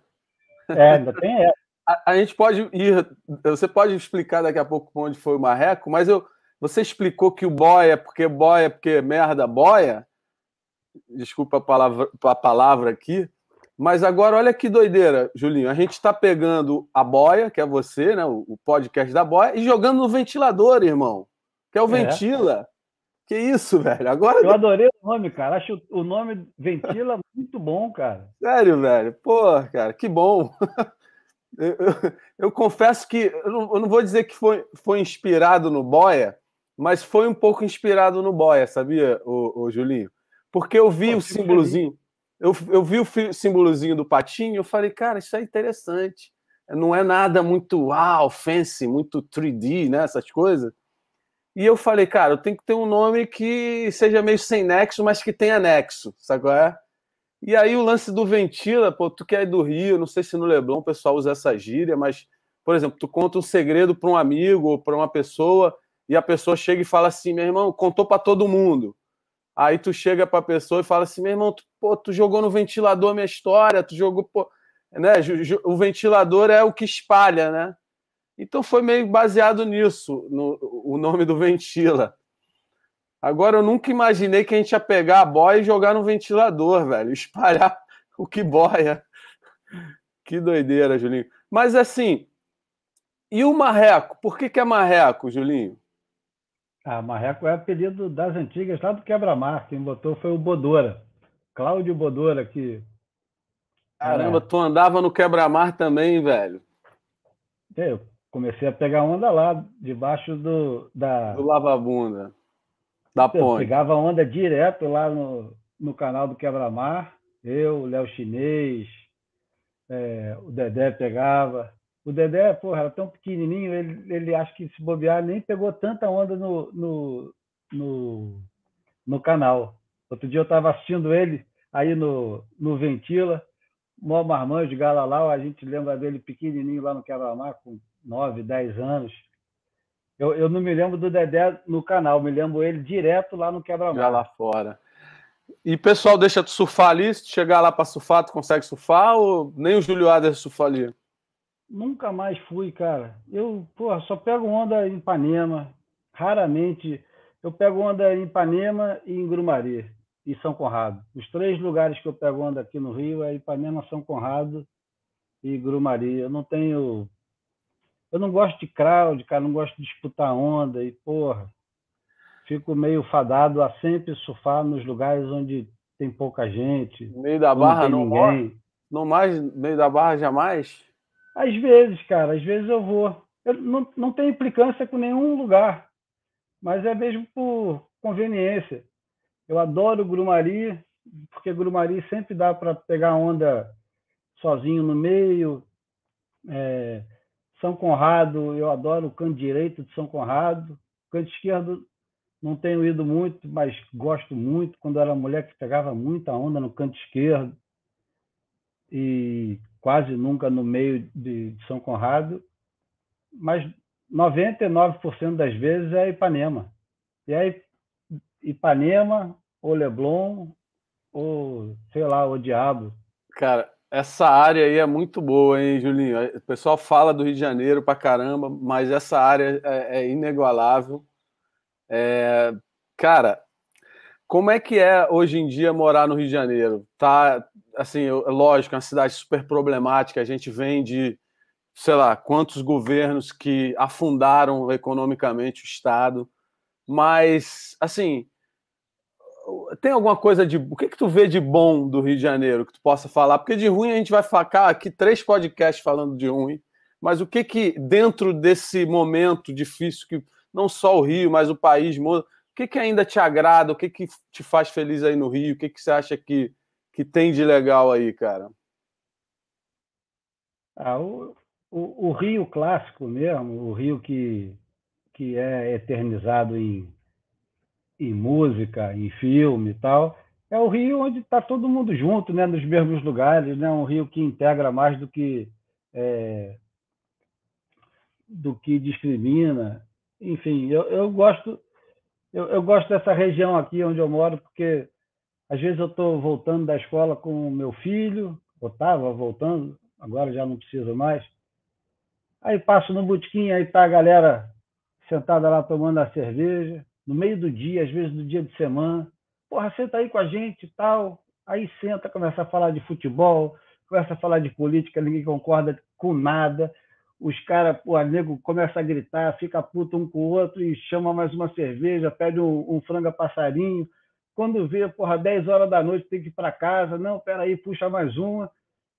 É, ainda tem essa. (laughs) A, a, gente pode ir. Você pode explicar daqui a pouco onde foi o marreco, mas eu, você explicou que o boia, porque boia, porque merda, boia. Desculpa a palavra, a palavra aqui. Mas agora, olha que doideira, Julinho. A gente está pegando a boia, que é você, né? O, o, podcast da boia, e jogando no ventilador, irmão. Que é o é. Ventila. Que isso, velho? Agora. Eu adorei o nome, cara. Acho o nome Ventila (laughs) muito bom, cara. Sério, velho? Pô, cara, que bom. (laughs) Eu, eu, eu confesso que eu não, eu não, vou dizer que foi, foi inspirado no Boia, mas foi um pouco inspirado no Boia, sabia, o, o Julinho? Porque eu vi Pô, o símbolozinho, eu, eu vi o símbolozinho do patinho, eu falei, cara, isso é interessante. Não é nada muito wow, fancy, muito 3D, né? Essas coisas. E eu falei, cara, eu tenho que ter um nome que seja meio sem nexo, mas que tenha nexo, sabe qual é? E aí o lance do Ventila, pô, tu que é do Rio, não sei se no Leblon o pessoal usa essa gíria, mas, por exemplo, tu conta um segredo para um amigo ou para uma pessoa e a pessoa chega e fala assim, meu irmão, contou para todo mundo. Aí tu chega para a pessoa e fala assim, meu irmão, tu, pô, tu jogou no ventilador minha história, tu jogou, pô, né? O ventilador é o que espalha, né? Então foi meio baseado nisso, no, o nome do Ventila. Agora eu nunca imaginei que a gente ia pegar a boia e jogar no ventilador, velho, (laughs) espalhar o que boia. Que doideira, Julinho. Mas assim, e o marreco? Por que, que é marreco, Julinho? Ah, marreco é apelido das antigas, lá do quebra-mar. Quem botou foi o Bodora. Cláudio Bodora, que. Caramba, tu andava no quebra-mar também, velho. Eu comecei a pegar onda lá, debaixo do. Da... Do lava-bunda. Da ponte. Eu pegava onda direto lá no, no canal do Quebra-Mar. Eu, o Léo Chinês, é, o Dedé pegava. O Dedé, porra, era tão pequenininho, ele, ele acho que se bobear nem pegou tanta onda no, no, no, no canal. Outro dia eu estava assistindo ele aí no, no Ventila, mó marmanjo de Galalau, a gente lembra dele pequenininho lá no Quebra-Mar, com 9, 10 anos. Eu, eu não me lembro do Dedé no canal, me lembro ele direto lá no Quebra-Mar. Já lá fora. E pessoal deixa tu surfar ali, se chegar lá para surfar, tu consegue surfar ou nem o Júlio surfa ali? Nunca mais fui, cara. Eu, porra, só pego onda em Ipanema. Raramente. Eu pego onda em Ipanema e em Grumari e São Conrado. Os três lugares que eu pego onda aqui no Rio é Ipanema, São Conrado e Grumari. Eu não tenho eu não gosto de crowd, cara, não gosto de disputar onda e porra. fico meio fadado a sempre surfar nos lugares onde tem pouca gente. Meio da barra não, não, não mais, meio da barra jamais? Às vezes, cara, às vezes eu vou. Eu não, não tem implicância com nenhum lugar, mas é mesmo por conveniência. Eu adoro Grumari, porque Grumari sempre dá para pegar onda sozinho no meio. É, São Conrado, eu adoro o canto direito de São Conrado. Canto esquerdo não tenho ido muito, mas gosto muito. Quando era mulher que pegava muita onda no canto esquerdo e quase nunca no meio de, São Conrado, mas 99% das vezes é Ipanema. E aí Ipanema, ou Leblon, ou sei lá, o Diabo. Cara, essa área aí é muito boa, hein, Julinho? O pessoal fala do Rio de Janeiro pra caramba, mas essa área é, é inigualável. É, cara, como é que é hoje em dia morar no Rio de Janeiro? Tá, assim, lógico, é uma cidade super problemática. A gente vem de, sei lá, quantos governos que afundaram economicamente o Estado, mas, assim, tem alguma coisa de. O que, que tu vê de bom do Rio de Janeiro que tu possa falar? Porque de ruim a gente vai facar aqui três podcasts falando de ruim. Mas o que que, dentro desse momento difícil, que não só o Rio, mas o país muda, o que, que ainda te agrada? O que, que te faz feliz aí no Rio? O que, que você acha que, que tem de legal aí, cara? Ah, o, o, o Rio clássico mesmo, o Rio que, que é eternizado em em música, em filme e tal, é o Rio onde está todo mundo junto, né, nos mesmos lugares, né, um Rio que integra mais do que é, do que discrimina. Enfim, eu, eu gosto eu, eu, gosto dessa região aqui onde eu moro porque às vezes eu estou voltando da escola com o meu filho, ou estava voltando, agora já não preciso mais. Aí passo no botequim, aí tá a galera sentada lá tomando a cerveja no meio do dia, às vezes no dia de semana. Porra, senta aí com a gente e tal. Aí senta, começa a falar de futebol, começa a falar de política, ninguém concorda com nada. Os caras, o nego começa a gritar, fica puto um com o outro e chama mais uma cerveja, pede um, um franga passarinho. Quando vê, porra, 10 horas da noite tem que ir para casa. Não, peraí, puxa mais uma.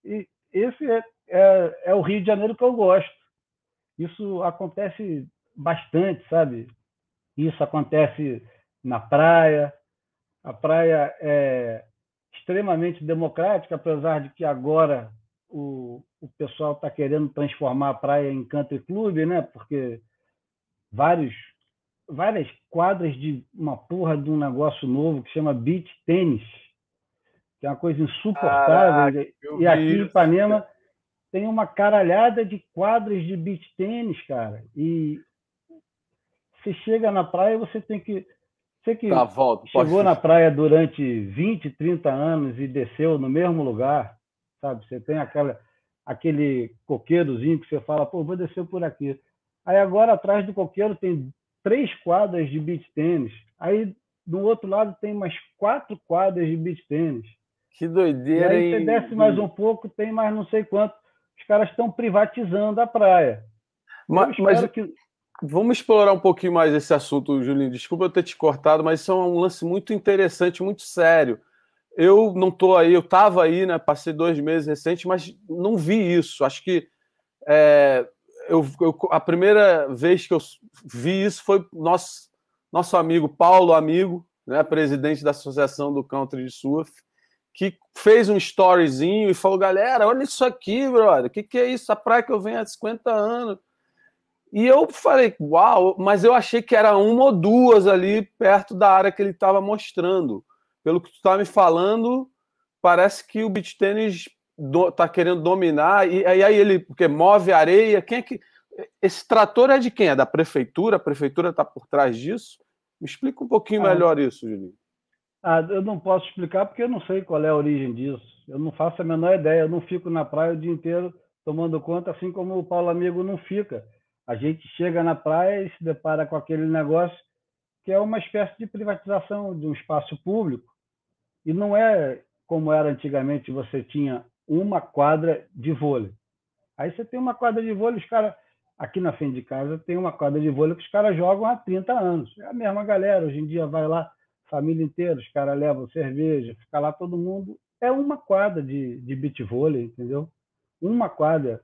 E esse é, é, é o Rio de Janeiro que eu gosto. Isso acontece bastante, sabe? Isso acontece na praia. A praia é extremamente democrática, apesar de que agora o, o pessoal está querendo transformar a praia em country club, né? Porque vários, várias quadras de uma porra de um negócio novo que chama beach tênis, que é uma coisa insuportável. e aqui em Ipanema tem uma caralhada de quadras de beach tênis, cara. E você chega na praia, você tem que. Você que tá, volta, chegou na praia durante 20, 30 anos e desceu no mesmo lugar, sabe? Você tem aquela, aquele coqueirozinho que você fala, pô, vou descer por aqui. Aí agora atrás do coqueiro tem três quadras de beach tênis. Aí do outro lado tem mais quatro quadras de beach tênis. Que doideira, e aí você desce mais um pouco, tem mais não sei quanto. Os caras estão privatizando a praia. Mas, mas, que... Vamos explorar um pouquinho mais esse assunto, Julinho. Desculpa eu ter te cortado, mas isso é um lance muito interessante, muito sério. Eu não estou aí, eu estava aí, né? Passei dois meses recente, mas não vi isso. Acho que é, eu, eu, a primeira vez que eu vi isso foi nosso, nosso amigo Paulo Amigo, né, presidente da Associação do Country de Surf, que fez um storyzinho e falou: galera, olha isso aqui, brother. O que, que é isso? A praia que eu venho há 50 anos e eu falei, uau, mas eu achei que era uma ou duas ali perto da área que ele estava mostrando. Pelo que tu está me falando, parece que o beach tênis está querendo dominar, e aí ele, porque move areia, quem é que. Esse trator é de quem? É da prefeitura? A prefeitura está por trás disso? Me explica um pouquinho ah, melhor isso, Julinho. Ah, eu não posso explicar porque eu não sei qual é a origem disso. Eu não faço a menor ideia. Eu não fico na praia o dia inteiro tomando conta, assim como o Paulo Amigo não fica a gente chega na praia e se depara com aquele negócio que é uma espécie de privatização de um espaço público. E não é como era antigamente, você tinha uma quadra de vôlei. Aí você tem uma quadra de vôlei, os caras aqui na frente de casa tem uma quadra de vôlei que os caras jogam há 30 anos. É a mesma galera, hoje em dia vai lá, família inteira, os caras levam cerveja, fica lá todo mundo. É uma quadra de, de beach vôlei, entendeu? Uma quadra.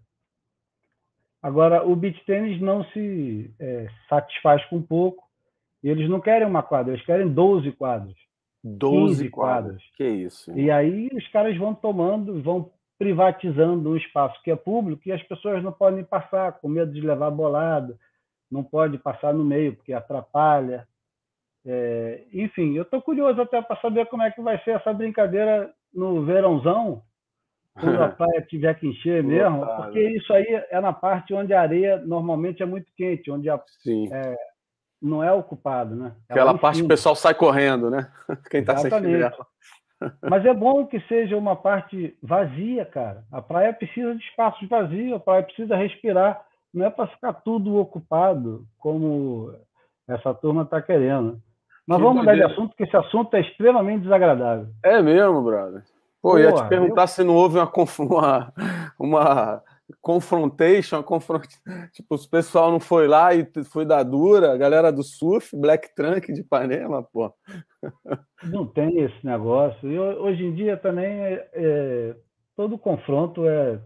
Agora, o beach tênis não se é, satisfaz com pouco, e eles não querem uma quadra, eles querem 12 quadras. 12 quadras. Que isso. E aí os caras vão tomando, vão privatizando um espaço que é público e as pessoas não podem passar, com medo de levar bolada, não pode passar no meio, porque atrapalha. É, enfim, eu estou curioso até para saber como é que vai ser essa brincadeira no verãozão, quando a (laughs) praia tiver que encher mesmo, porque isso aí é na parte onde a areia normalmente é muito quente, onde a, é, não é ocupado, né? É Aquela parte que o pessoal sai correndo, né? (laughs) Quem está sem chinelo. Mas é bom que seja uma parte vazia, cara. A praia precisa de espaços vazios, a praia precisa respirar. Não é para ficar tudo ocupado, como essa turma está querendo. Mas que vamos mudar de assunto, porque esse assunto é extremamente desagradável. É mesmo, brother. Pô, Porra, ia te perguntar eu... se não houve uma, (laughs) uma confrontation, confront... (laughs) tipo, o pessoal não foi lá e foi da dura, a galera do surf, Black Trunk de Ipanema, pô. Não tem esse negócio. E hoje em dia também é, é, todo confronto é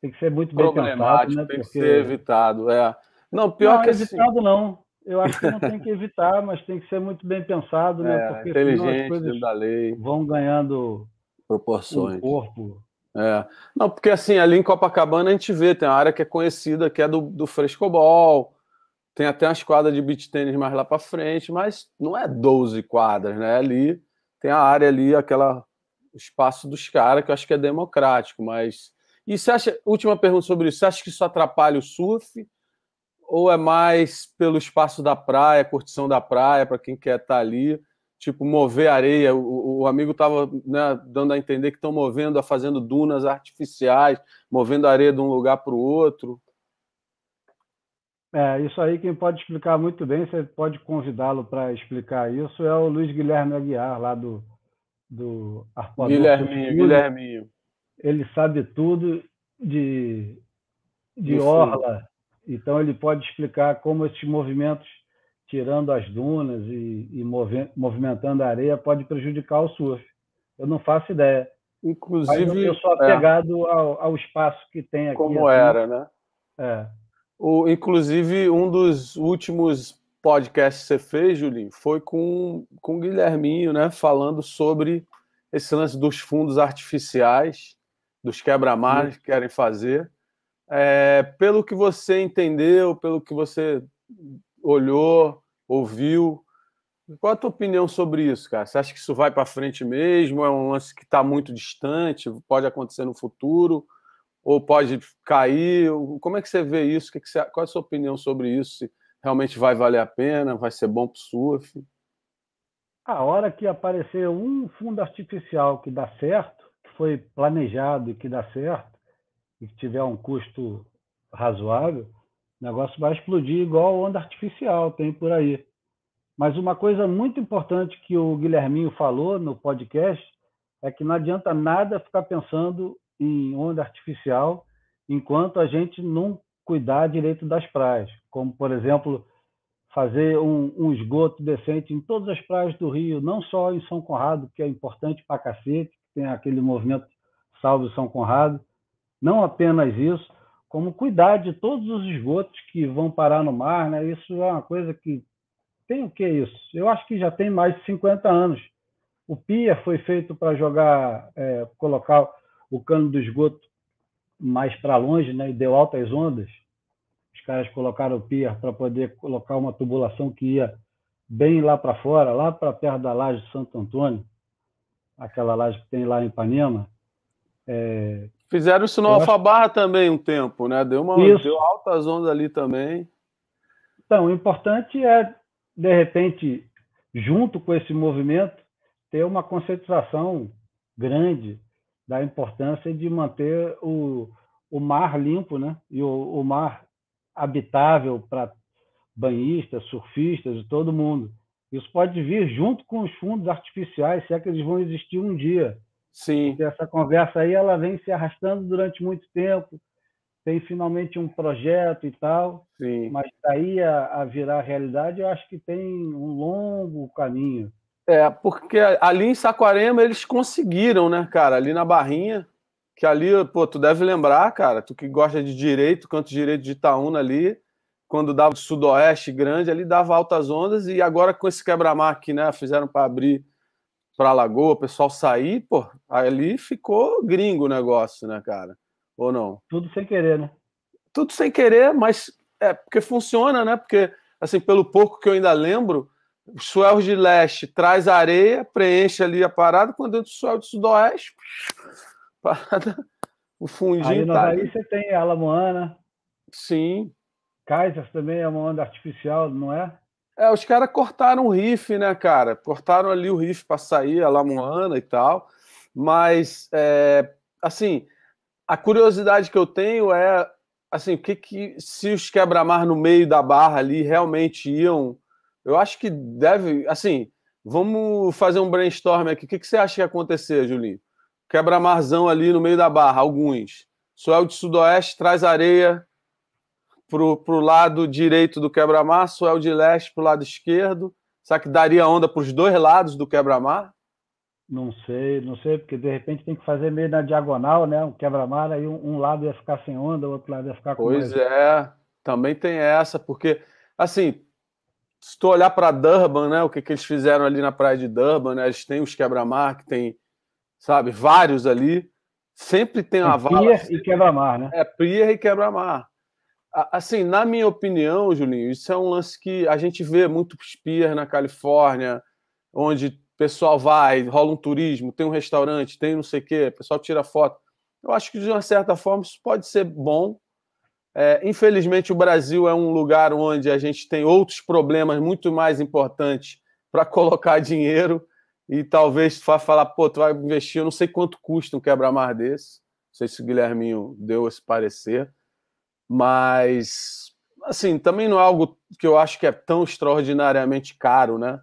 tem que ser muito bem pensado, né? Tem que ser evitado, é. Não, pior não, que assim evitado assim... não. Eu acho que não tem que evitar, mas tem que ser muito bem pensado, né? É, porque inteligente, as coisas da lei. vão ganhando proporções. Um corpo é. Não, porque assim, ali em Copacabana a gente vê, tem uma área que é conhecida, que é do, do frescobol, tem até umas quadras de beach tênis mais lá para frente, mas não é 12 quadras, né? Ali tem a área ali, aquela espaço dos caras, que eu acho que é democrático, mas. E você acha, última pergunta sobre isso, você acha que isso atrapalha o surf? Ou é mais pelo espaço da praia, curtição da praia, para quem quer estar tá ali? Tipo, mover areia. O, o amigo estava né, dando a entender que estão movendo, fazendo dunas artificiais, movendo areia de um lugar para o outro. É, isso aí quem pode explicar muito bem, você pode convidá-lo para explicar isso, é o Luiz Guilherme Aguiar, lá do, do Arpoador. Guilherminho, Guilherminho. Ele sabe tudo de, de orla, então ele pode explicar como esses movimentos tirando as dunas e, e movimentando a areia pode prejudicar o surf. Eu não faço ideia. Inclusive, eu sou é. apegado é, ao, ao, espaço que tem aqui. Como assim. era, né? É. O, inclusive, um dos últimos podcasts que você fez, Julinho, foi com, com o Guilherminho, né? Falando sobre esse lance dos fundos artificiais, dos quebra-mares que querem fazer. É, pelo que você entendeu, pelo que você olhou, ouviu. Qual a tua opinião sobre isso, cara? Você acha que isso vai para frente mesmo? É um lance que está muito distante? Pode acontecer no futuro? Ou pode cair? Como é que você vê isso? Qual é a sua opinião sobre isso? Se realmente vai valer a pena? Vai ser bom para o surf? A hora que aparecer um fundo artificial que dá certo, que foi planejado e que dá certo, e que tiver um custo razoável, o negócio vai explodir igual onda artificial, tem por aí. Mas uma coisa muito importante que o Guilherminho falou no podcast é que não adianta nada ficar pensando em onda artificial enquanto a gente não cuidar direito das praias, como, por exemplo, fazer um, um, esgoto decente em todas as praias do Rio, não só em São Conrado, que é importante para cacete, tem aquele movimento Salve São Conrado, não apenas isso, como cuidar de todos os esgotos que vão parar no mar, né? Isso é uma coisa que tem o que isso? Eu acho que já tem mais de 50 anos. O pia foi feito para jogar, é, colocar o cano do esgoto mais para longe, né? E deu altas ondas. Os caras colocaram o pia para poder colocar uma tubulação que ia bem lá para fora, lá para perto da laje de Santo Antônio, aquela laje que tem lá em Ipanema. É, Fizeram isso no eu Alfabarra acho... também um tempo, né? Deu, uma, isso. deu altas ondas ali também. Então, o importante é, de repente, junto com esse movimento, ter uma conscientização grande da importância de manter o, o mar limpo, né? E o, o mar habitável para banhistas, surfistas e todo mundo. Isso pode vir junto com os fundos artificiais, se é que eles vão existir um dia. Sim. Porque essa conversa aí ela vem se arrastando durante muito tempo. tem finalmente um projeto e tal, Sim. mas daí a, a virar realidade, eu acho que tem um longo caminho. É, porque ali em Saquarema eles conseguiram, né, cara? Ali na Barrinha, que ali, pô, tu deve lembrar, cara, tu que gosta de direito, canto direito de Itaúna ali, quando dava sudoeste grande, ali dava altas ondas, e agora com esse quebra-mar que, né, fizeram para abrir para a lagoa, o pessoal sair, pô, ali ficou gringo o negócio, né, cara? Ou não? Tudo sem querer, né? Tudo sem querer, mas é porque funciona, né? Porque, assim, pelo pouco que eu ainda lembro, o suel de leste traz areia, preenche ali a parada, quando entra o suel de sudoeste, (laughs) parada, o fundinho Aí tá ali. você tem a Lamoana, Sim. Kaisers também é uma onda artificial, não é? É, os caras cortaram o riff, né, cara? Cortaram ali o riff para sair, a Lamoana e tal. Mas, é, assim, a curiosidade que eu tenho é, assim, o que que se os quebra-mar no meio da barra ali realmente iam? Eu acho que deve, assim, vamos fazer um brainstorm aqui. O que que você acha que ia acontecer, Julinho? Quebra-marzão ali no meio da barra, alguns. Suel de sudoeste traz areia pro, pro lado direito do quebra-mar, Suel de leste pro lado esquerdo. Será que daria onda para os dois lados do quebra-mar? Não sei, não sei, porque de repente tem que fazer meio na diagonal, né? Um quebra-mar, aí um, um lado ia ficar sem onda, o outro lado ia ficar com Pois mais... é, também tem essa, porque, assim, se tu olhar para Durban, né, o que, que eles fizeram ali na praia de Durban, né, eles têm os quebra-mar, que tem, sabe, vários ali, sempre tem uma Tem vala, pier sempre- e quebra-mar, né? é pier e quebra-mar. Assim, na minha opinião, Julinho, isso é um lance que a gente vê muito pier na Califórnia, onde o pessoal vai, rola um turismo, tem um restaurante, tem não sei o quê, o pessoal tira foto. Eu acho que, de uma certa forma, isso pode ser bom. É, infelizmente, o Brasil é um lugar onde a gente tem outros problemas muito mais importantes para colocar (laughs) dinheiro e talvez vá falar, pô, tu vai investir, eu não sei quanto custa um quebra-mar desse. Não sei se o Guilherminho deu esse parecer, mas assim, também não é algo que eu acho que é tão extraordinariamente caro, né?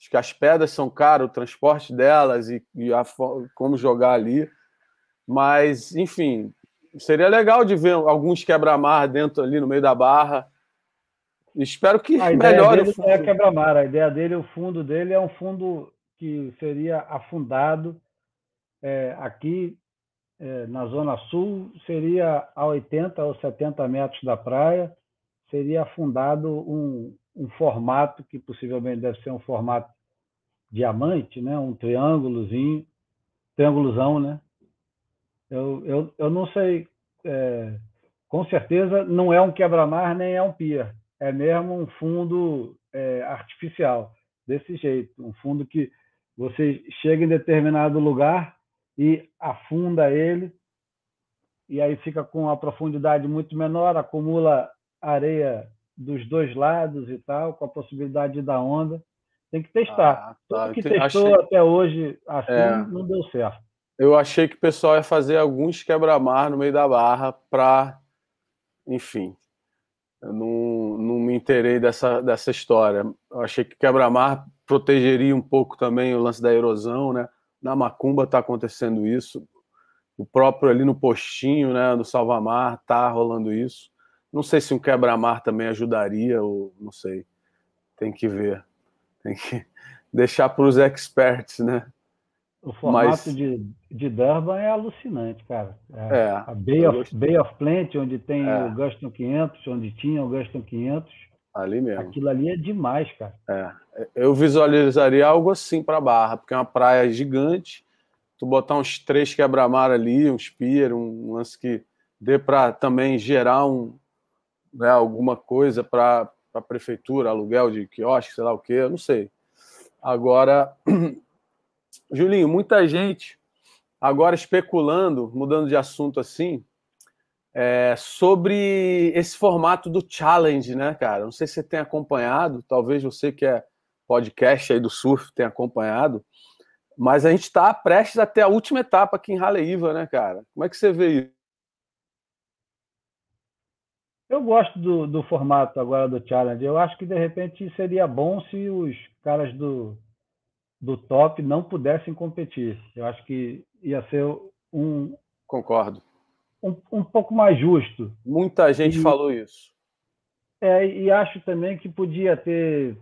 Acho que as pedras são caras, o transporte delas e, e a como jogar ali. Mas, enfim, seria legal de ver alguns quebra-mar dentro ali no meio da barra. Espero que A ideia melhore o dele é quebra-mar, a ideia dele, o fundo dele é um fundo que seria afundado é, aqui na Zona Sul, seria a 80 ou 70 metros da praia, seria afundado um, um formato que possivelmente deve ser um formato diamante, né? um triângulozinho, triângulozão, né? Eu, eu, eu não sei, é, com certeza não é um quebra-mar nem é um pier, é mesmo um fundo é, artificial, desse jeito, um fundo que você chega em determinado lugar e afunda ele, e aí fica com uma profundidade muito menor, acumula areia dos dois lados e tal, com a possibilidade de dar onda. Tem que testar. Ah, tá. Tudo que testou Achei- até hoje assim É. não deu certo. Eu achei que o pessoal ia fazer alguns quebra-mar no meio da barra para, enfim, eu não, não me inteirei dessa, dessa história. Eu achei que quebra-mar protegeria um pouco também o lance da erosão, né? Na Macumba está acontecendo isso. O próprio ali no postinho, né, no Salvamar, tá rolando isso. Não sei se um quebra-mar também ajudaria, ou não sei. Tem que ver. Tem que (laughs) deixar para os experts, né? O formato Mas- de, de Durban é alucinante, cara. É, É, a Bay of. Bay of Plenty, onde tem É. o Guston 500, onde tinha o Guston 500, ali mesmo. aquilo ali é demais, cara. É, eu visualizaria algo assim para Barra, porque é uma praia gigante. Tu botar uns três quebra-mar ali, uns pier, um lance que dê para também gerar um, né, alguma coisa para a prefeitura, aluguel de quiosque, sei lá o quê, eu não sei. Agora, (clears throat) Julinho, muita gente agora especulando, mudando de assunto assim, é, sobre esse formato do challenge, né, cara? Não sei se você tem acompanhado, talvez você que é podcast aí do surf tenha acompanhado, mas a gente está prestes até a última etapa aqui em Raleiva, né, cara? Como é que você vê isso? Eu gosto do, do formato agora do Challenge. Eu acho que de repente seria bom se os caras do, do top não pudessem competir. Eu acho que ia ser um, Concordo. Um, um pouco mais justo. Muita gente e, falou isso. É, e acho também que podia ter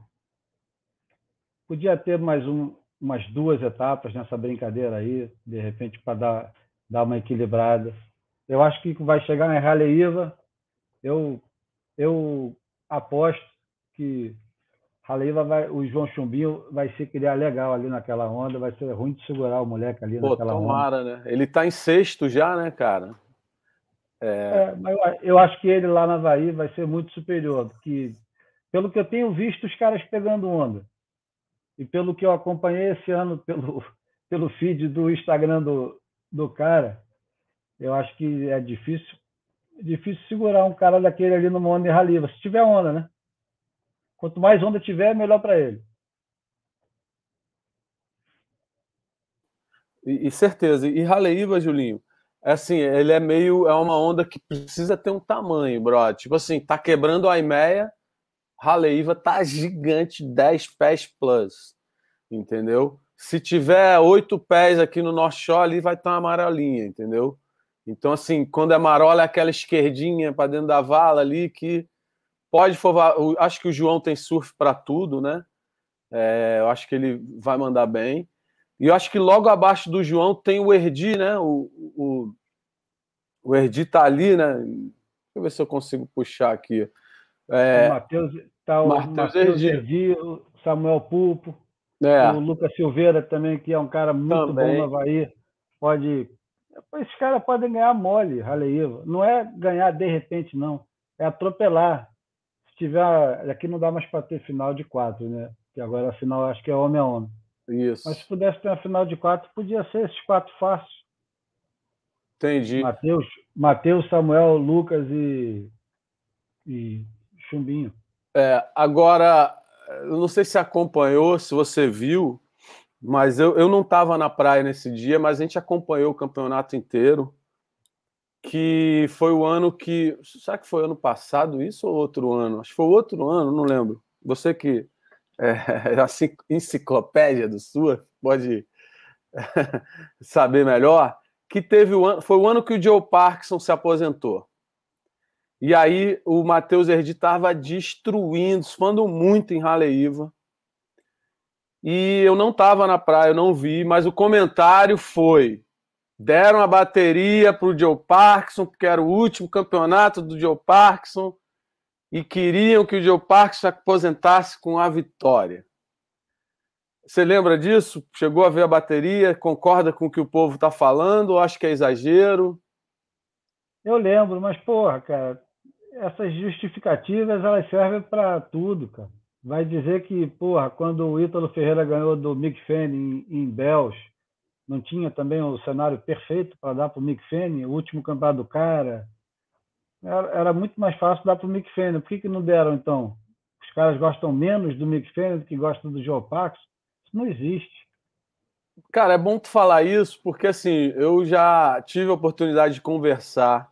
podia ter mais um, umas duas etapas nessa brincadeira aí, de repente, para dar, dar uma equilibrada. Eu acho que vai chegar em Raleiva. Eu, eu aposto que Raleiva vai, o João Chumbinho vai se criar legal ali naquela onda, vai ser ruim de segurar o moleque ali Pô, naquela tomara, onda. né? Ele está em sexto já, né, cara? É... é... mas eu, acho que ele lá na Havaí vai ser muito superior, porque pelo que eu tenho visto os caras pegando onda e pelo que eu acompanhei esse ano (laughs) pelo, pelo feed do Instagram do, do cara, eu acho que é difícil difícil segurar um cara daquele ali numa onda raliva, se tiver onda, né? Quanto mais onda tiver, melhor para ele. E, e, certeza. E Raleíba, Julinho, é assim, ele é meio. É uma onda que precisa ter um tamanho, bro. Tipo assim, tá quebrando a Imeia, Raleíva tá gigante, 10 pés plus. Entendeu? Se tiver oito pés aqui no North Shore, ali vai estar uma amarelinha, entendeu? Então, assim, quando é marola, é aquela esquerdinha para dentro da vala ali que Pode acho que o João tem surf para tudo, né? É, eu acho que ele vai mandar bem. E eu acho que logo abaixo do João tem o Erdi, né? O, o, o Erdi tá ali, né? Deixa eu ver se eu consigo puxar aqui. É, o Matheus, tá o Matheus Erdi. Erdi, o Samuel Pulpo, é. o Lucas Silveira também, que é um cara muito também. bom no Havaí. Pode. Esses caras podem ganhar mole, Raleíva. Não é ganhar de repente, não. É atropelar tiver. Aqui não dá mais para ter final de quatro, né? Que agora a final acho que é homem a homem. Isso. Mas se pudesse ter uma final de quatro, podia ser esses quatro fáceis. Entendi. Mateus, Mateus Samuel, Lucas e, e Chumbinho. É, agora, eu não sei se acompanhou, se você viu, mas eu, eu não estava na praia nesse dia, mas a gente acompanhou o campeonato inteiro que foi o ano que. Será que foi ano passado isso ou outro ano? Acho que foi outro ano, não lembro. Você que é, (laughs) a enciclopédia do Sul pode (laughs) saber melhor. Que teve o ano, foi o ano que o Joe Parkinson se aposentou. E aí o Matheus Erdi estava destruindo, falando muito em Raleiva. E eu não estava na praia, eu não vi, mas o comentário foi: Deram a bateria para o Joe Parkinson, porque era o último campeonato do Joe Parkinson, e queriam que o Joe Parkinson aposentasse com a vitória. Você lembra disso? Chegou a ver a bateria? Concorda com o que o povo está falando? Ou acha que é exagero? Eu lembro, mas, porra, cara, essas justificativas elas servem para tudo, cara. Vai dizer que, porra, quando o Ítalo Ferreira ganhou do Mick Fanning em, em Bells, não tinha também o cenário perfeito para dar para o Mick Fanning, o último campeonato do cara. Era, era, muito mais fácil dar para o Mick Fanning. Por que, que não deram, então? Os caras gostam menos do Mick Fanning do que gostam do Joe Pax? Isso não existe. Cara, é bom tu falar isso, porque assim, eu já tive a oportunidade de conversar,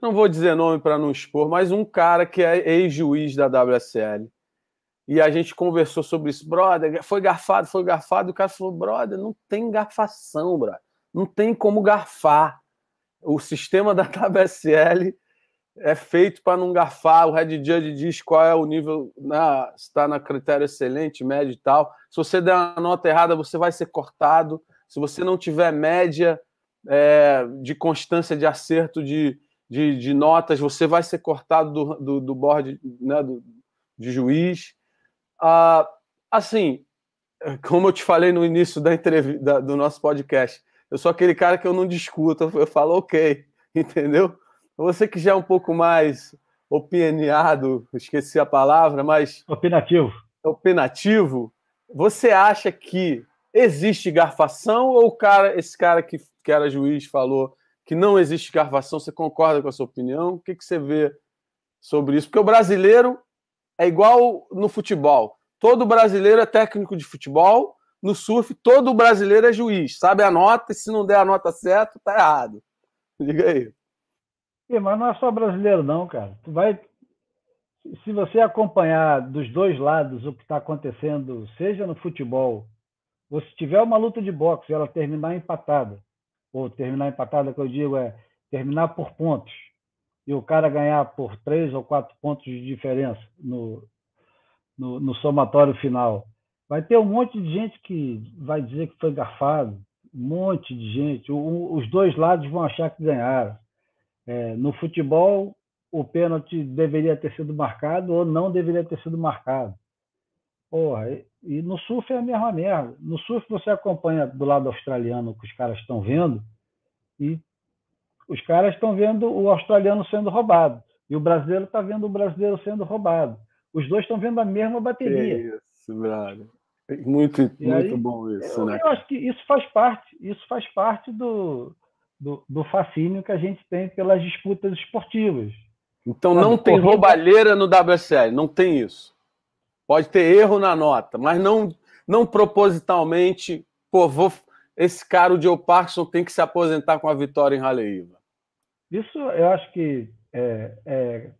não vou dizer nome para não expor, mas um cara que é ex-juiz da WSL e a gente conversou sobre isso, brother, foi garfado, foi garfado, e o cara falou, brother, não tem garfação, brother. Não tem como garfar. O sistema da (laughs) WSL é feito para não garfar. O Red Judge diz qual é o nível, né, está na critério excelente, médio e tal. Se você der uma nota errada, você vai ser cortado. Se você não tiver média é, de constância de acerto de, de, de, notas, você vai ser cortado do, do, do board né, do, de juiz. Ah, assim, como eu te falei no início da entrevista do nosso podcast, eu sou aquele cara que eu não discuto, eu falo ok, (laughs) entendeu? Você que já é um pouco mais opinado, esqueci a palavra, mas. Opinativo. Opinativo, você acha que existe garfação ou cara, esse cara que, que era juiz falou que não existe garfação? Você concorda com a sua opinião? O que, que você vê sobre isso? Porque o brasileiro é igual no futebol. Todo brasileiro é técnico de futebol. No surf, todo brasileiro é juiz. Sabe a nota e se não der a nota certa, tá errado. Diga aí. É, mas não é só brasileiro, não, cara. Tu vai. Se você acompanhar dos dois lados o que está acontecendo, seja no futebol, ou se tiver uma luta de boxe e ela terminar empatada, ou terminar empatada, que eu digo é terminar por pontos e o cara ganhar por três ou quatro pontos de diferença no, no, no somatório final, vai ter um monte de gente que vai dizer que foi garfado, um monte de gente. O, os dois lados vão achar que ganharam. É, no futebol, o pênalti deveria ter sido marcado ou não deveria ter sido marcado. Porra, e, e no surf é a mesma merda. No surf você acompanha do lado australiano o que os caras estão vendo e os caras estão vendo o australiano sendo roubado e o brasileiro está vendo o brasileiro sendo roubado. Os dois estão vendo a mesma bateria. É isso, brother. Muito, muito aí, bom isso, eu, né? Eu acho que isso faz parte, isso faz parte do, do, do fascínio que a gente tem pelas disputas esportivas. Então não tem corrida... roubalheira no WSL, não tem isso. Pode ter erro na nota, mas não, não propositalmente, pô, vou, esse cara, o Joe Parkinson, tem que se aposentar com a vitória em Raleiva. Isso eu acho que é, é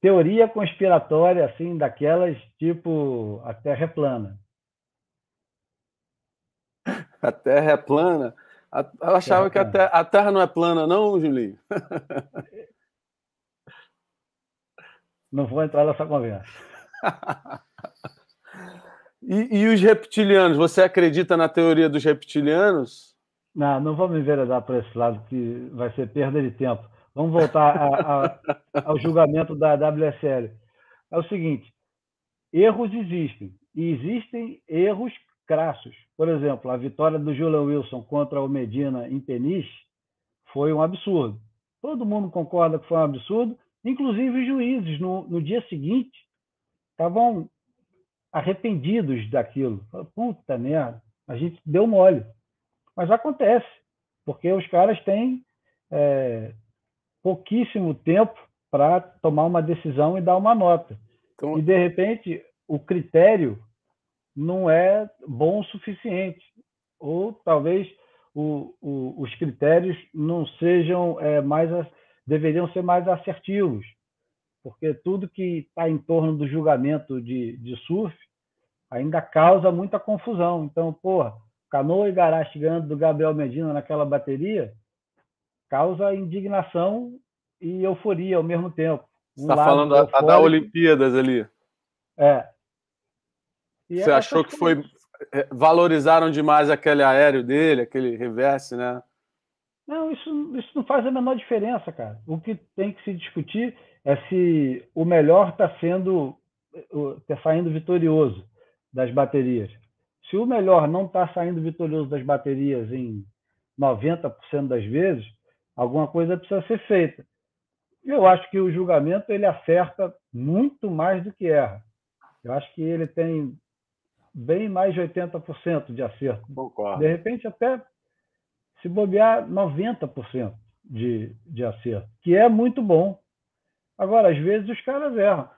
teoria conspiratória, assim, daquelas tipo a Terra é plana. (laughs) A Terra é plana? Eu achava que a terra, a terra, não é plana, não, Julinho? (laughs) Não vou entrar nessa conversa. (laughs) e, e, os reptilianos? Você acredita na teoria dos reptilianos? Não, não vamos enveredar para esse lado, que vai ser perda de tempo. Vamos voltar a, a, ao julgamento da WSL. É o seguinte: erros existem, e existem erros crassos. Por exemplo, a vitória do Julian Wilson contra o Medina em Peniche foi um absurdo. Todo mundo concorda que foi um absurdo, inclusive os juízes, no, no dia seguinte, estavam arrependidos daquilo. Puta merda, a gente deu mole. Mas acontece, porque os caras têm é, pouquíssimo tempo para tomar uma decisão e dar uma nota. Então... E, de repente, o critério não é bom o suficiente. Ou talvez o, o, os critérios não sejam é, mais deveriam ser mais assertivos, porque tudo que está em torno do julgamento de, de surf ainda causa muita confusão. Então, porra, Canoa e Garache ganhando do Gabriel Medina naquela bateria causa indignação e euforia ao mesmo tempo. Um Você está falando da Olimpíadas ali. É, e Você achou que foi. É, valorizaram demais aquele aéreo dele, aquele reverse, né? Não, isso, isso não faz a menor diferença, cara. O que tem que se discutir é se o melhor está sendo tá saindo vitorioso das baterias. Se o melhor não está saindo vitorioso das baterias em 90% das vezes, alguma coisa precisa ser feita. Eu acho que o julgamento ele acerta muito mais do que erra. Eu acho que ele tem bem mais de 80% de acerto. Concordo. De repente, até se bobear 90% de, de acerto, que é muito bom. Agora, às vezes os caras erram.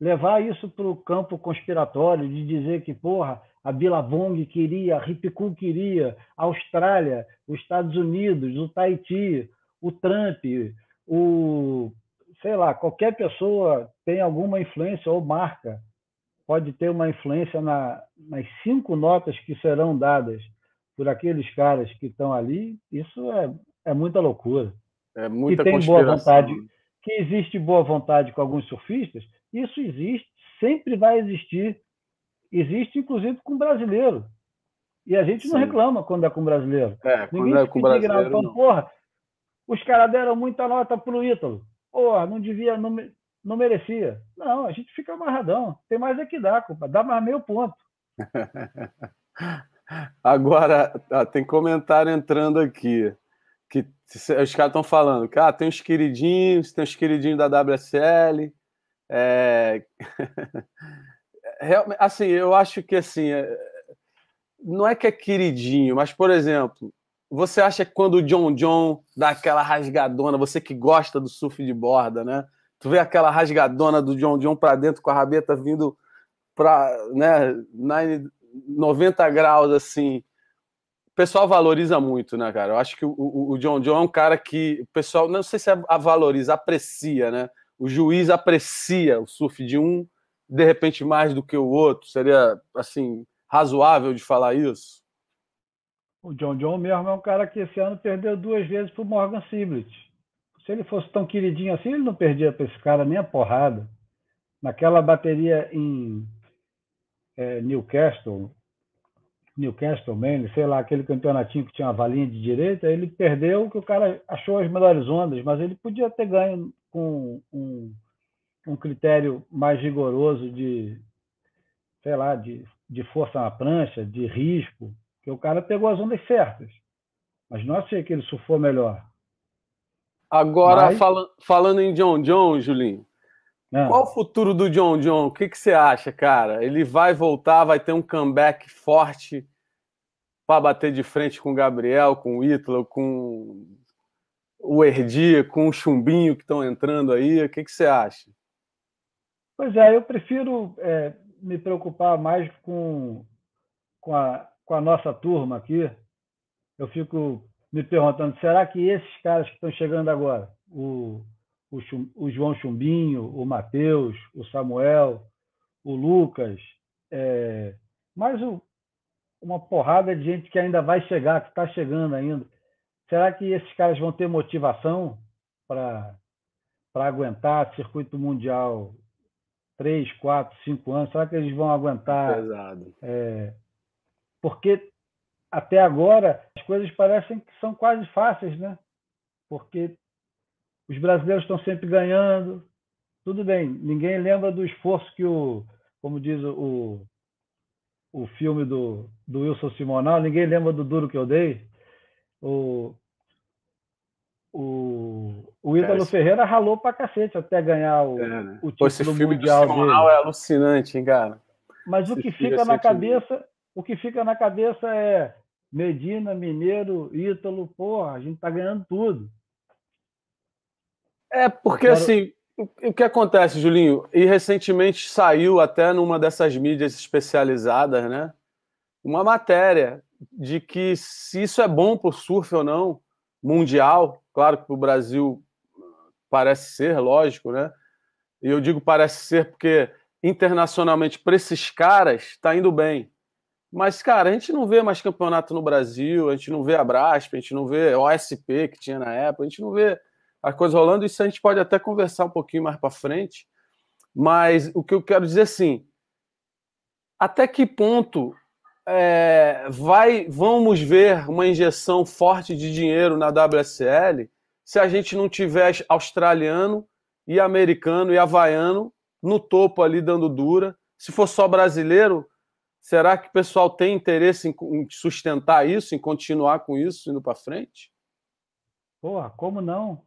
Levar isso para o campo conspiratório, de dizer que, porra, a Billabong queria, a Ripcool queria, a Austrália, os Estados Unidos, o Tahiti, o Trump, o sei lá, qualquer pessoa tem alguma influência ou marca pode ter uma influência na, nas cinco notas que serão dadas por aqueles caras que estão ali, isso é, é muita loucura. É muita que tem boa vontade, que existe boa vontade com alguns surfistas, isso existe, sempre vai existir. Existe, inclusive, com brasileiro. E a gente Sim. não reclama quando é com brasileiro. É, Ninguém quando é com brasileiro, então, porra, os caras deram muita nota pro Ítalo. Porra, não devia, não, não merecia. Não, a gente fica amarradão. Tem mais é que dar, culpa. Dá mais meio ponto. (laughs) Agora, tem comentário entrando aqui. Que os caras estão falando que ah, tem os queridinhos, tem os queridinhos da WSL. É... (laughs) assim, eu acho que assim, é... não é que é queridinho, mas, por exemplo, você acha que quando o John John dá aquela rasgadona, você que gosta do surf de borda, né? Tu vê aquela rasgadona do John John para dentro com a rabeta vindo para né, 90 graus assim. O pessoal valoriza muito, né, cara? Eu acho que o, o, John John é um cara que o pessoal, não sei se a valoriza, aprecia, né? O juiz aprecia o surf de um, de repente mais do que o outro. Seria assim razoável de falar isso? O John John mesmo é um cara que esse ano perdeu duas vezes para o Morgan Siblet se ele fosse tão queridinho assim, ele não perdia para esse cara nem a porrada. Naquela bateria em é, Newcastle, Newcastle, Manly, sei lá, aquele campeonatinho que tinha uma valinha de direita, ele perdeu que o cara achou as melhores ondas, mas ele podia ter ganho com um, um critério mais rigoroso de, sei lá, de, de força na prancha, de risco, que o cara pegou as ondas certas. Mas não achei que ele surfou melhor. Agora, Mas... fala, falando em John John, Julinho, é. qual o futuro do John John? O que, que você acha, cara? Ele vai voltar, vai ter um comeback forte para bater de frente com o Gabriel, com o Ítalo, com o Erdi, com o Chumbinho que estão entrando aí. O que, que você acha? Pois é, eu prefiro é, me preocupar mais com, com, a, com a nossa turma aqui. Eu fico me perguntando: será que esses caras que estão chegando agora, o, o, o João Chumbinho, o Matheus, o Samuel, o Lucas, é, mais o, uma porrada de gente que ainda vai chegar, que está chegando ainda, será que esses caras vão ter motivação para aguentar circuito mundial três, quatro, cinco anos? Será que eles vão aguentar? Pesado. É, porque até agora as coisas parecem que são quase fáceis, né? Porque os brasileiros estão sempre ganhando. Tudo bem, ninguém lembra do esforço que o, como diz o, o filme do, do Wilson Simonal, ninguém lembra do duro que eu dei. O, o, o Ítalo Ferreira ralou pra cacete até ganhar o, é, né? o título Pô, esse filme mundial do Simonal dele. é alucinante, hein, cara? Mas esse o que fica é na cabeça, o que fica na cabeça é Medina, Mineiro, Ítalo, porra, a gente tá ganhando tudo. É, porque quero... assim, o que acontece, Julinho? E recentemente saiu até numa dessas mídias especializadas, né? Uma matéria de que se isso é bom para o surf ou não, mundial, claro que para o Brasil parece ser, lógico, né? E eu digo parece ser porque internacionalmente para esses caras está indo bem. Mas, cara, a gente não vê mais campeonato no Brasil, a gente não vê a Brasp, a gente não vê OSP que tinha na época, a gente não vê a coisa rolando. Isso a gente pode até conversar um pouquinho mais para frente. Mas o que eu quero dizer assim, até que ponto é, vai, vamos ver uma injeção forte de dinheiro na WSL se a gente não tiver australiano e americano e havaiano no topo ali dando dura? Se for só brasileiro, Será que o pessoal tem interesse em sustentar isso, em continuar com isso indo para frente? Porra, como não?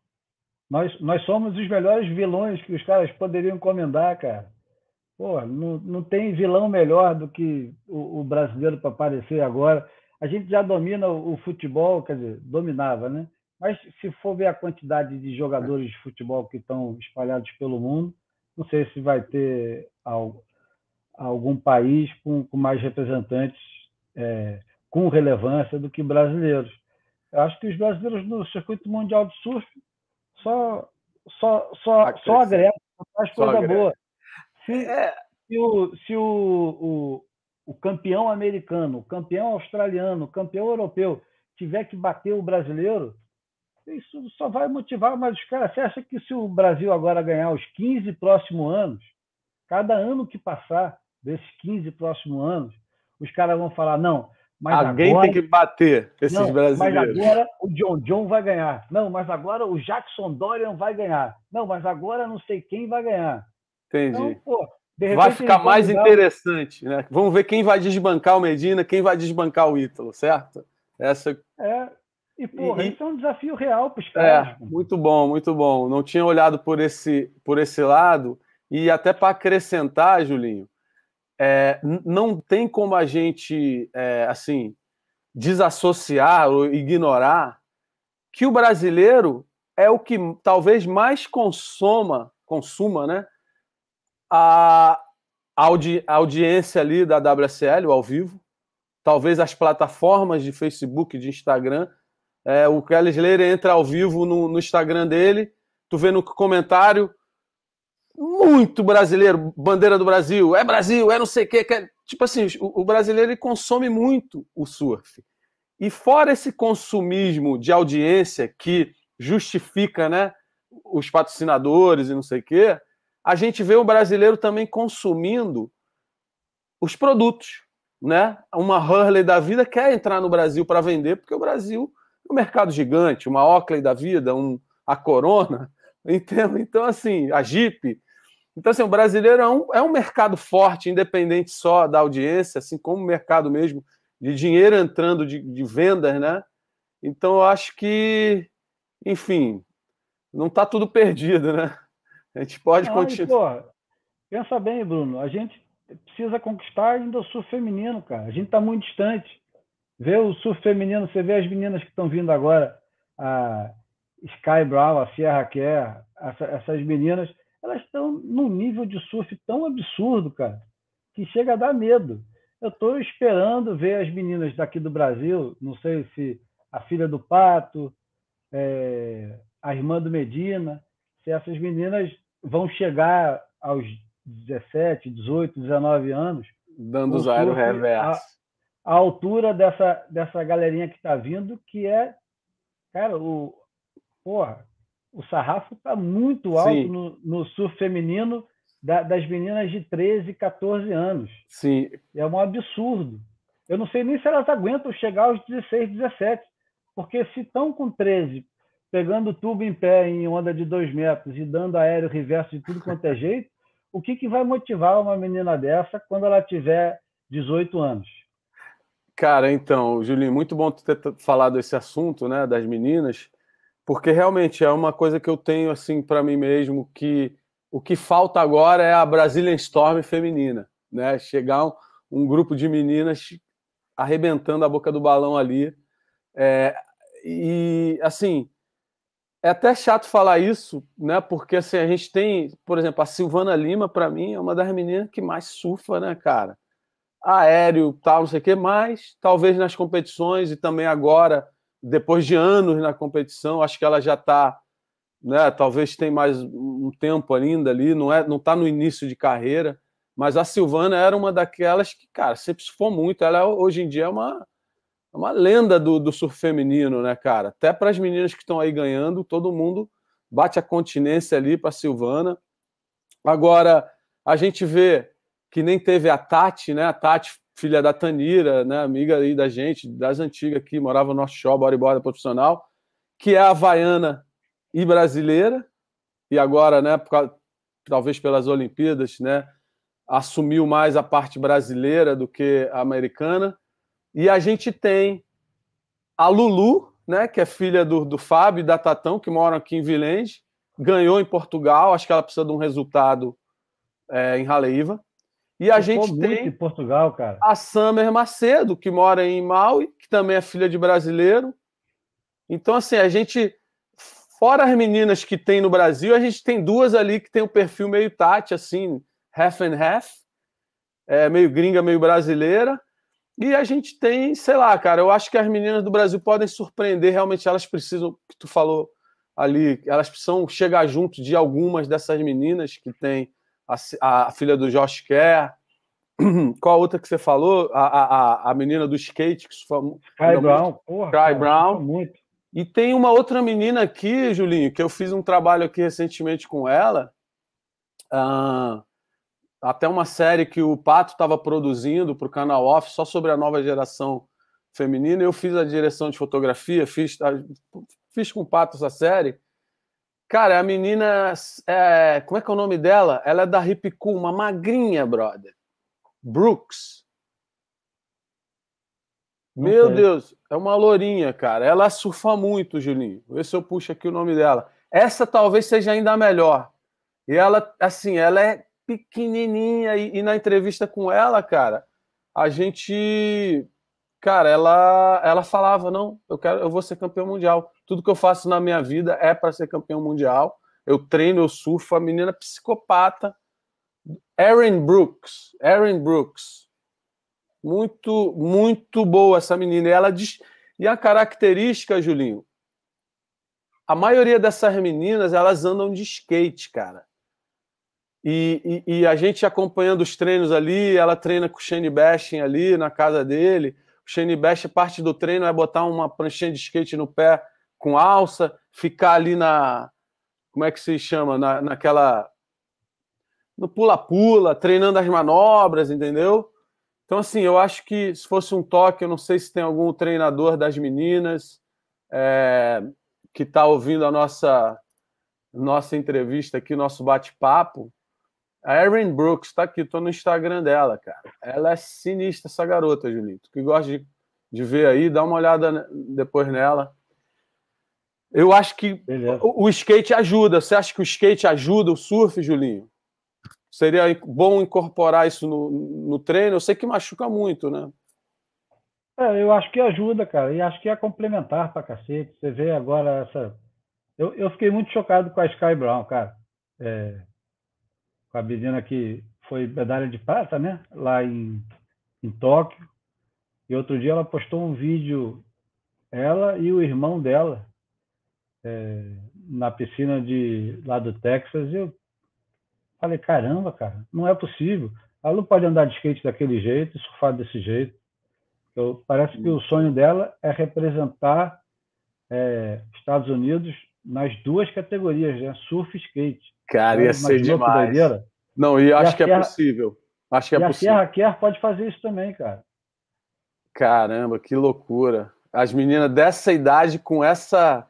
Nós, nós somos os melhores vilões que os caras poderiam encomendar, cara. Porra, não, não tem vilão melhor do que o, o brasileiro para aparecer agora. A gente já domina o, o, futebol, quer dizer, dominava, né? Mas se for ver a quantidade de jogadores de futebol que estão espalhados pelo mundo, não sei se vai ter algo, algum país com, com mais representantes é, com relevância do que brasileiros. Eu acho que os brasileiros no circuito mundial de surf só só só só agregam, faz coisa agrega. boa. Se, é. se, o, se o, o, o campeão americano, o campeão australiano, o campeão europeu tiver que bater o brasileiro, isso só vai motivar mais os caras. Você acha que se o Brasil agora ganhar os 15 próximos anos, cada ano que passar, desses 15 próximos anos, os caras vão falar: não, mas Alguém agora... tem que bater esses não, brasileiros. Mas agora o John John vai ganhar. Não, mas agora o Jackson Dorian vai ganhar. Não, mas agora não sei quem vai ganhar. Entendi. Então, pô, vai ficar mais interessante, né? Vamos ver quem vai desbancar o Medina, quem vai desbancar o Ítalo, certo? Essa. É. E, porra, e... isso é um desafio real para os caras. É, muito bom, muito bom. Não tinha olhado por esse, por esse lado. E até para acrescentar, Julinho, é, não tem como a gente, é, assim, desassociar ou ignorar que o brasileiro é o que talvez mais consoma, consuma, né, a, audi, a audiência ali da WSL, ao vivo, talvez as plataformas de Facebook, de Instagram, é, o Kelly Slater entra ao vivo no, no Instagram dele, tu vê no comentário muito brasileiro, bandeira do Brasil, é Brasil, é não sei o quê. É... Tipo assim, o, o brasileiro ele consome muito o surf. E fora esse consumismo de audiência que justifica né, os patrocinadores e não sei o quê, a gente vê o brasileiro também consumindo os produtos, né? Uma Hurley da vida quer entrar no Brasil para vender, porque o Brasil é um mercado gigante, uma Oakley da vida, um, a Corona, (laughs) entendeu? Então, assim, a Jeep. Então, assim, o brasileiro é um, é um mercado forte, independente só da audiência, assim como o mercado mesmo de dinheiro entrando de, de vendas, né? Então, eu acho que, enfim, não está tudo perdido, né? A gente pode não, continuar. pensa bem, Bruno, a gente precisa conquistar ainda o surf feminino, cara. A gente está muito distante. Vê o surf feminino, você vê as meninas que estão vindo agora, a Sky Brown, a Sierra Kerr, essa, essas meninas, elas estão num nível de surf tão absurdo, cara, que chega a dar medo. Eu estou esperando ver as meninas daqui do Brasil, não sei se a filha do Pato, é, a irmã do Medina, se essas meninas vão chegar aos 17, 18, 19 anos. Dando os aero reverso. A, a, altura dessa, dessa galerinha que está vindo, que é. Cara, o. Porra, o sarrafo está muito alto no, no, surf feminino da, das meninas de 13, 14 anos. Sim. É um absurdo. Eu não sei nem se elas aguentam chegar aos 16, 17. Porque se estão com 13, pegando tubo em pé em onda de 2 metros e dando aéreo reverso de tudo quanto é jeito, o que, que vai motivar uma menina dessa quando ela tiver 18 anos? Cara, então, Julinho, muito bom ter falado esse assunto, né, das meninas, porque realmente é uma coisa que eu tenho assim para mim mesmo que o que falta agora é a Brazilian Storm feminina, né? Chegar um, um grupo de meninas arrebentando a boca do balão ali. É, e assim, é até chato falar isso, né? Porque assim, a gente tem, por exemplo, a Silvana Lima, para mim, é uma das meninas que mais surfa, né, cara? Aéreo, tal, não sei o quê, mas talvez nas competições e também agora, depois de anos na competição, acho que ela já está, né? Talvez tem mais um tempo ainda ali, não é, não está no início de carreira, mas a Silvana era uma daquelas que, cara, sempre surfou muito. Ela hoje em dia é uma é uma lenda do, do surf feminino, né, cara? Até para as meninas que estão aí ganhando, todo mundo bate a continência ali para Silvana. Agora, a gente vê que nem teve a Tati, né? A Tati, filha da Tanira, né? Amiga aí da gente, das antigas aqui, morava no nosso show, bodyboarder profissional, que é havaiana e brasileira, e agora, né, causa, talvez pelas Olimpíadas, né, assumiu mais a parte brasileira do que a americana. E a gente tem a Lulu, né, que é filha do, do Fábio e da Tatão, que moram aqui em Vilenge, ganhou em Portugal, acho que ela precisa de um resultado é, em Raleiva. E a gente tem em Portugal, cara. a Summer Macedo, que mora em Maui, que também é filha de brasileiro. Então, assim, a gente, fora as meninas que tem no Brasil, a gente tem duas ali que tem um perfil meio Tati, assim, half and half, é, meio gringa, meio brasileira. E a gente tem, sei lá, cara, eu acho que as meninas do Brasil podem surpreender, realmente elas precisam, que tu falou ali, elas precisam chegar junto de algumas dessas meninas que tem a, a filha do Josh Kerr, (clears throat) qual a outra que você falou? A, a, a menina do skate, que foi Sky Brown, porra, cara, Brown. Muito. E tem uma outra menina aqui, Julinho, que eu fiz um trabalho aqui recentemente com ela. Uh, até uma série que o Pato estava produzindo para o canal Off só sobre a nova geração feminina. Eu fiz a direção de fotografia, fiz, fiz com o Pato essa série. Cara, a menina. É, como é que é o nome dela? Ela é da Hip Cool, uma magrinha, brother. Brooks. Meu okay. Deus, é uma lourinha, cara. Ela surfa muito, Julinho. Vê se eu puxo aqui o nome dela. Essa talvez seja ainda melhor. E ela, assim, ela é pequenininha e, e, na entrevista com ela, cara, a gente, cara, ela, ela falava não, eu quero, eu vou ser campeão mundial. Tudo que eu faço na minha vida é para ser campeão mundial. Eu treino, eu surfo. A menina psicopata, Erin Brooks, Erin Brooks, muito, muito boa essa menina. E ela diz, e a característica, Julinho, a maioria dessas meninas elas andam de skate, cara. E, e, e, a gente acompanhando os treinos ali, ela treina com o Shane Bashing ali na casa dele. O Shane Bash, parte do treino é botar uma pranchinha de skate no pé com alça, ficar ali na, como é que se chama? Na, naquela. No pula-pula, treinando as manobras, entendeu? Então, assim, eu acho que se fosse um toque, eu não sei se tem algum treinador das meninas é, que está ouvindo a nossa, nossa entrevista aqui, nosso bate-papo. A Erin Brooks está aqui, estou no Instagram dela, cara. Ela é sinistra, essa garota, Julito. Que gosta de, de ver aí, dá uma olhada depois nela. Eu acho que o, o, skate ajuda. Você acha que o skate ajuda o surf, Julinho? Seria bom incorporar isso no, no treino? Eu sei que machuca muito, né? É, eu acho que ajuda, cara. E acho que é complementar pra cacete. Você vê agora essa. Eu, eu fiquei muito chocado com a Sky Brown, cara. É... Com a menina que foi medalha de prata, né? Lá em, em Tóquio. E outro dia ela postou um vídeo, ela e o irmão dela, é, na piscina de lá do Texas, e eu falei, caramba, cara, não é possível. Ela não pode andar de skate daquele jeito, surfar desse jeito. Eu, parece que o sonho dela é representar é, Estados Unidos nas duas categorias, né? surf e skate. Cara, ia ser demais. Não, e acho e que é possível. Acho que é e possível. a Sierra Kerr pode fazer isso também, cara. Caramba, que loucura. As meninas dessa idade com essa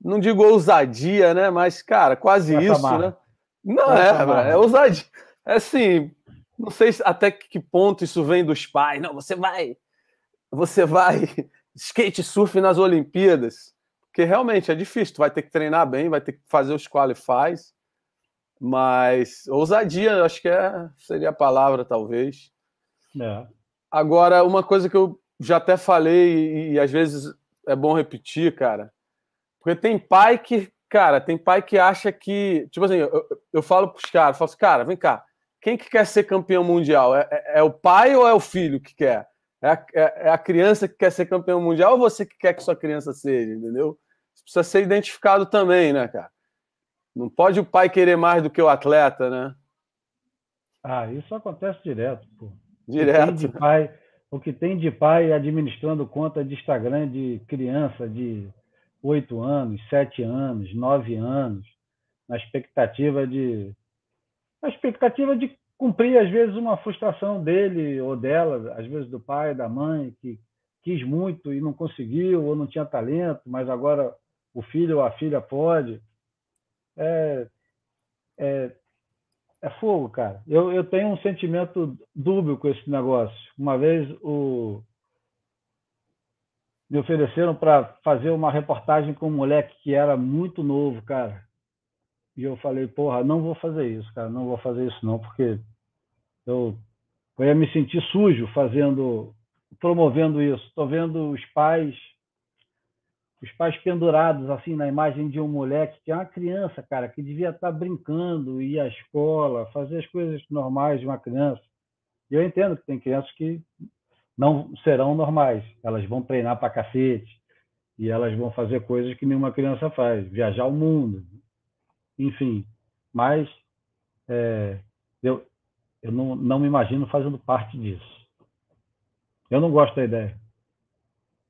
não digo ousadia, né? Mas, cara, quase Essa isso, marra. né? Não Essa é, é ousadia. É assim, não sei até que ponto isso vem dos pais. Não, você vai, você vai (laughs) skate surf nas Olimpíadas, porque realmente é difícil. Tu vai ter que treinar bem, vai ter que fazer os qualifies, mas ousadia, acho que é, seria a palavra talvez. É. Agora, uma coisa que eu já até falei e, e às vezes é bom repetir, cara porque tem pai que, cara, tem pai que acha que. Tipo assim, eu, eu falo pros caras, falo assim, cara, vem cá, quem que quer ser campeão mundial? É, é, é o pai ou é o filho que quer? É a, é, é a, criança que quer ser campeão mundial ou você que quer que sua criança seja, entendeu? Isso precisa ser identificado também, né, cara? Não pode o pai querer mais do que o atleta, né? Ah, isso acontece direto, pô. Direto. O que tem de pai, o que tem de pai administrando conta de Instagram de criança de oito anos, sete anos, nove anos, na expectativa de na expectativa de cumprir às vezes uma frustração dele ou dela, às vezes do pai, da mãe, que quis muito e não conseguiu ou não tinha talento, mas agora o filho ou a filha pode. É, é, é fogo, cara. Eu, eu tenho um sentimento dúbio com esse negócio. Uma vez o, me ofereceram para fazer uma reportagem com um moleque que era muito novo, cara. E eu falei, porra, não vou fazer isso, cara, não vou fazer isso não, porque eu, eu ia me sentir sujo fazendo, promovendo isso. Estou vendo os pais, os pais pendurados assim na imagem de um moleque que é uma criança, cara, que devia estar brincando, ir à escola, fazer as coisas normais de uma criança. E eu entendo que tem crianças que não serão normais. Elas vão treinar para cacete e elas vão fazer coisas que nenhuma criança faz, viajar o mundo, enfim. Mas é, eu, eu não, não me imagino fazendo parte disso. Eu não gosto da ideia.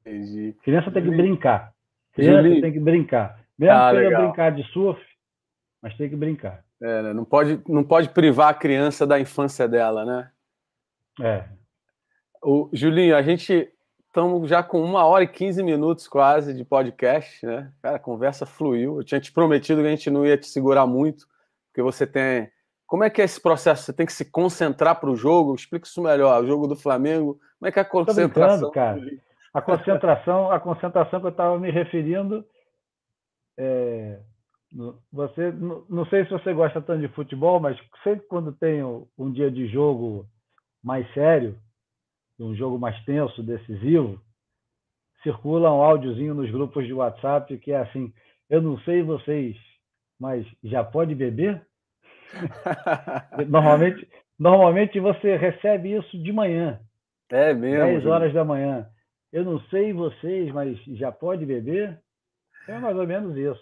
Entendi. Criança tem que brincar. Criança Julie. tem que brincar. Mesmo ah, que brincar de surf, mas tem que brincar. É, né? não, pode, não pode privar a criança da infância dela, né? É. O, Julinho, a gente estamos já com uma hora e 15 minutos quase de podcast, né? Cara, a conversa fluiu. Eu tinha te prometido que a gente não ia te segurar muito, porque você tem. Como é que é esse processo? Você tem que se concentrar para o jogo? Explica isso melhor. O jogo do Flamengo, como é que é a concentração? cara. A concentração, a concentração que eu estava me referindo é, você não sei se você gosta tanto de futebol, mas sempre quando tem um dia de jogo mais sério, um jogo mais tenso, decisivo, circula um áudiozinho nos grupos de WhatsApp que é assim: eu não sei vocês, mas já pode beber? (laughs) normalmente, normalmente você recebe isso de manhã. É mesmo. 10 horas da manhã. Eu não sei vocês, mas já pode beber? É mais ou menos isso.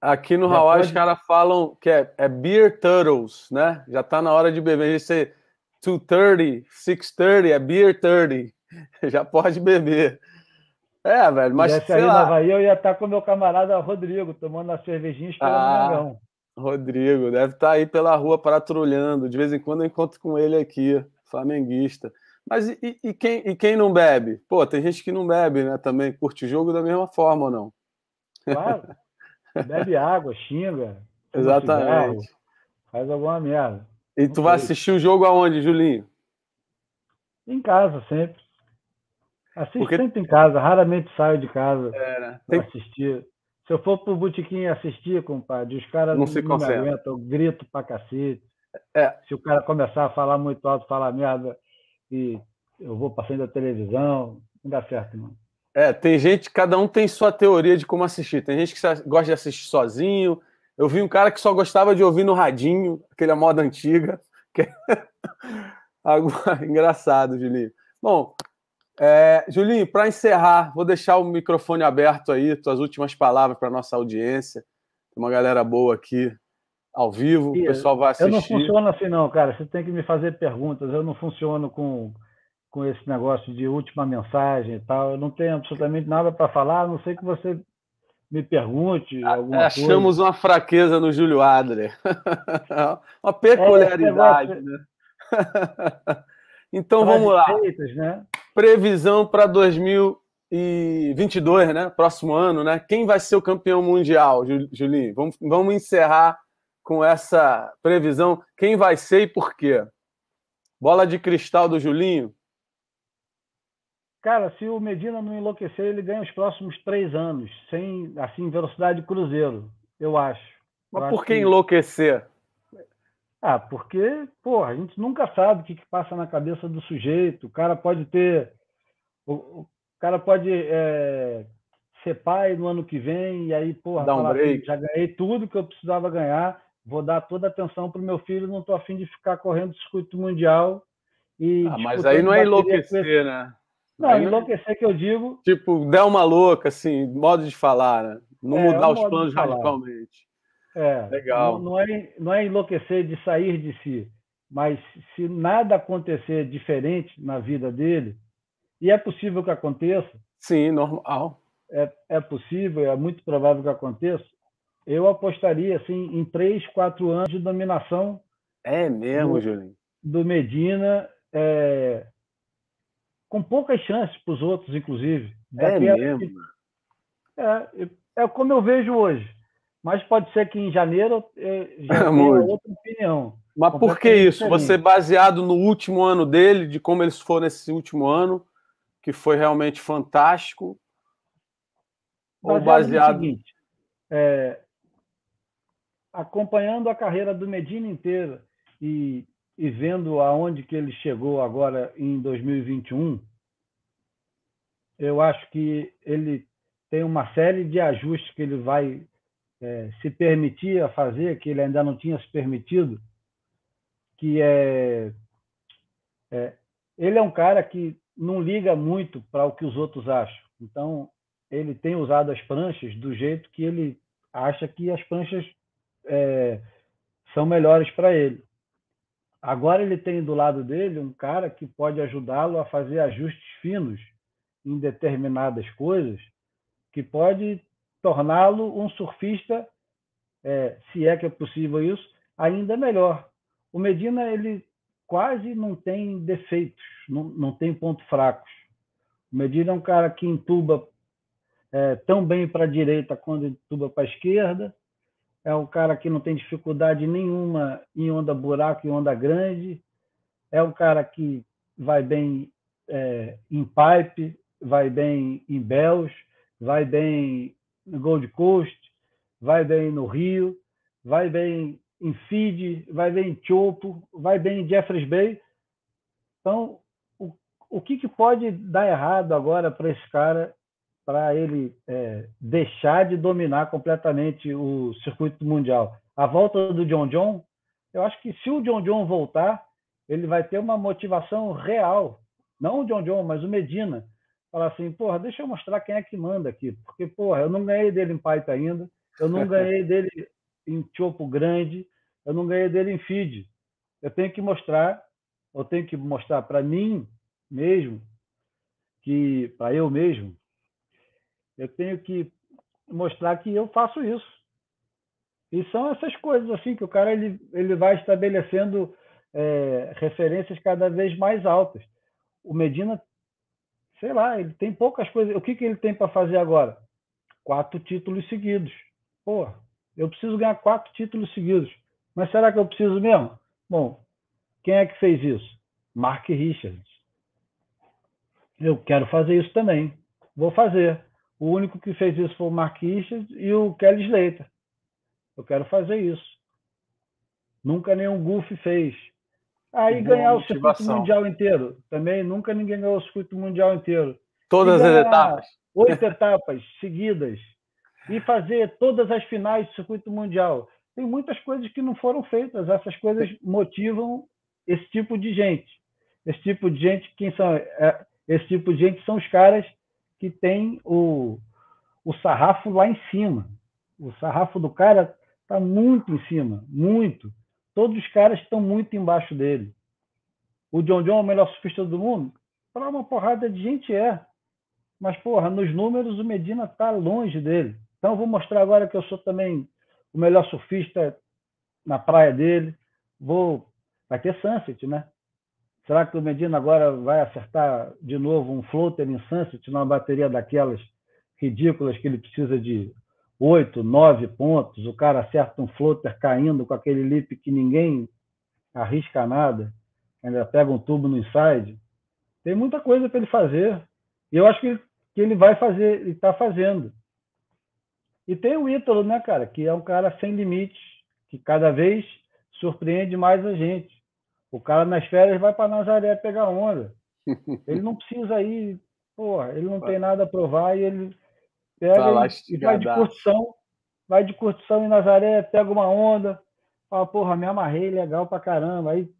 Aqui no Hawaii pode... os caras falam que é, é beer turtles, né? Já está na hora de beber. Você 230, 630, é beer 30. (laughs) Já pode beber. É, velho, mas. Se ali lá. Bahia, eu ia estar com meu camarada Rodrigo, tomando a cervejinha esperando ah, o Rodrigo, deve estar tá aí pela rua patrulhando. De vez em quando eu encontro com ele aqui, flamenguista. Mas e, e, quem, e quem não bebe? Pô, tem gente que não bebe, né? Também curte o jogo da mesma forma ou não? Claro. Bebe água, xinga. Exatamente. Cigarro, faz alguma merda. E tu vai assistir o jogo aonde, Julinho? Em casa, sempre. Assisto Porque... sempre em casa, raramente saio de casa é, né? Tem... assistir. Se eu for pro botequim assistir, compadre, os caras não, não se não me aguentam, eu grito pra cacete. É. Se o cara começar a falar muito alto, falar merda, e eu vou passando a televisão, não dá certo, não. É, tem gente, cada um tem sua teoria de como assistir. Tem gente que gosta de assistir sozinho. Eu vi um cara que só gostava de ouvir no radinho, aquele moda antiga. (laughs) Que... É (laughs) (laughs) engraçado, Julinho. Bom, é, Julinho, para encerrar, vou deixar o microfone aberto aí, tuas últimas palavras para nossa audiência. Tem uma galera boa aqui ao vivo, o pessoal vai assistir. Eu não funciono assim, não, cara. Você tem que me fazer perguntas. Eu não funciono com, com esse negócio de última mensagem e tal. Eu não tenho absolutamente nada para falar, a não sei que você me pergunte alguma Achamos coisa. uma fraqueza no Júlio Adler. (laughs) uma peculiaridade, é, né? (laughs) então vamos lá. Né? Previsão para 2022, né? Próximo ano, né? Quem vai ser o campeão mundial, Julinho? Vamos, vamos encerrar com essa previsão. Quem vai ser e por quê? Bola de cristal do Julinho? Cara, se o Medina não enlouquecer, ele ganha os próximos três anos, sem assim velocidade de cruzeiro, eu acho. Mas eu por que, que enlouquecer? Ah, porque, pô, a gente nunca sabe o que, que passa na cabeça do sujeito. O cara pode ter. O, o cara pode é, ser pai no ano que vem, e aí, porra, um falar, já ganhei tudo que eu precisava ganhar, vou dar toda a atenção para o meu filho, não estou afim de ficar correndo circuito mundial. E ah, mas aí não é enlouquecer, né? Não, aí enlouquecer não... que eu digo. Tipo, dar uma louca, assim, modo de falar, né? Não é, mudar é os planos radicalmente. É, Legal. Não, não, é, não é enlouquecer de sair de si, mas se nada acontecer diferente na vida dele, e é possível que aconteça. Sim, normal. É, é possível, é muito provável que aconteça. Eu apostaria assim, em três, quatro anos de dominação. É mesmo, do, Julinho? Do Medina, é, com poucas chances para os outros, inclusive. É mesmo? é, é como eu vejo hoje mas pode ser que em janeiro eh, (laughs) já tenha outra opinião. Mas por que isso? Diferente. Você baseado no último ano dele, de como eles foram nesse último ano, que foi realmente fantástico? Baseado ou baseado seguinte, é, acompanhando a carreira do Medina inteira e, e vendo aonde que ele chegou agora em 2021, eu acho que ele tem uma série de ajustes que ele vai é, se permitia fazer, que ele ainda não tinha se permitido, que é, é ele é um cara que não liga muito para o que os outros acham. Então, ele tem usado as pranchas do jeito que ele acha que as pranchas é, são melhores para ele. Agora ele tem do lado dele um cara que pode ajudá-lo a fazer ajustes finos em determinadas coisas, que pode torná-lo um surfista, é, se é que é possível isso, ainda melhor. O Medina ele quase não tem defeitos, não, não tem pontos fracos. O Medina é um cara que entuba é, tão bem para a direita quanto entuba para a esquerda. É um cara que não tem dificuldade nenhuma em onda buraco e onda grande. É um cara que vai bem é, em pipe, vai bem em bells, vai bem no Gold Coast, vai bem no Rio, vai bem em Fiji, vai bem em Chopo, vai bem em Jeffreys Bay. Então, o, o que, que pode dar errado agora para esse cara, para ele é, deixar de dominar completamente o circuito mundial? A volta do John John, eu acho que se o John John voltar, ele vai ter uma motivação real. Não o John John, mas o Medina falar assim, porra, deixa eu mostrar quem é que manda aqui, porque, porra, eu não ganhei dele em Python ainda, eu não (laughs) ganhei dele em Chopo Grande, eu não ganhei dele em Feed. Eu tenho que mostrar, eu tenho que mostrar para mim mesmo, que para eu mesmo, eu tenho que mostrar que eu faço isso. E são essas coisas assim que o cara ele, ele vai estabelecendo é, referências cada vez mais altas. O Medina, sei lá, ele tem poucas coisas. O que, que ele tem para fazer agora? Quatro títulos seguidos. Pô, eu preciso ganhar quatro títulos seguidos. Mas será que eu preciso mesmo? Bom, quem é que fez isso? Mark Richards. Eu quero fazer isso também. Vou fazer. O único que fez isso foi o Mark Richards e o Kelly Slater. Eu quero fazer isso. Nunca nenhum Goofy fez. Aí ganhar o circuito mundial inteiro. Também nunca ninguém ganhou o circuito mundial inteiro. Todas as etapas. Oito etapas seguidas. E fazer todas as finais do circuito mundial. Tem muitas coisas que não foram feitas. Essas coisas motivam esse tipo de gente. Esse tipo de gente, quem são? É, esse tipo de gente são os caras que têm o, o sarrafo lá em cima. O sarrafo do cara está muito em cima, muito. Todos os caras estão muito embaixo dele. O John John é o melhor surfista do mundo? Para uma porrada de gente é. Mas, porra, nos números o Medina está longe dele. Então eu vou mostrar agora que eu sou também o melhor surfista na praia dele. Vou. Vai ter Sunset, né? Será que o Medina agora vai acertar de novo um floater em Sunset numa bateria daquelas ridículas que ele precisa de oito, nove pontos? O cara acerta um floater caindo com aquele lip que ninguém arrisca nada, ainda pega um tubo no inside. Tem muita coisa para ele fazer. E eu acho que, que ele vai fazer, e está fazendo. E tem o Ítalo, né, cara, que é um cara sem limites, que cada vez surpreende mais a gente. O cara nas férias vai para Nazaré pegar onda. (laughs) Ele não precisa ir, porra, ele não tem nada a provar e ele pega tá e vai de curtição, vai de curtição em Nazaré, pega uma onda, fala, porra, me amarrei, legal pra caramba. Aí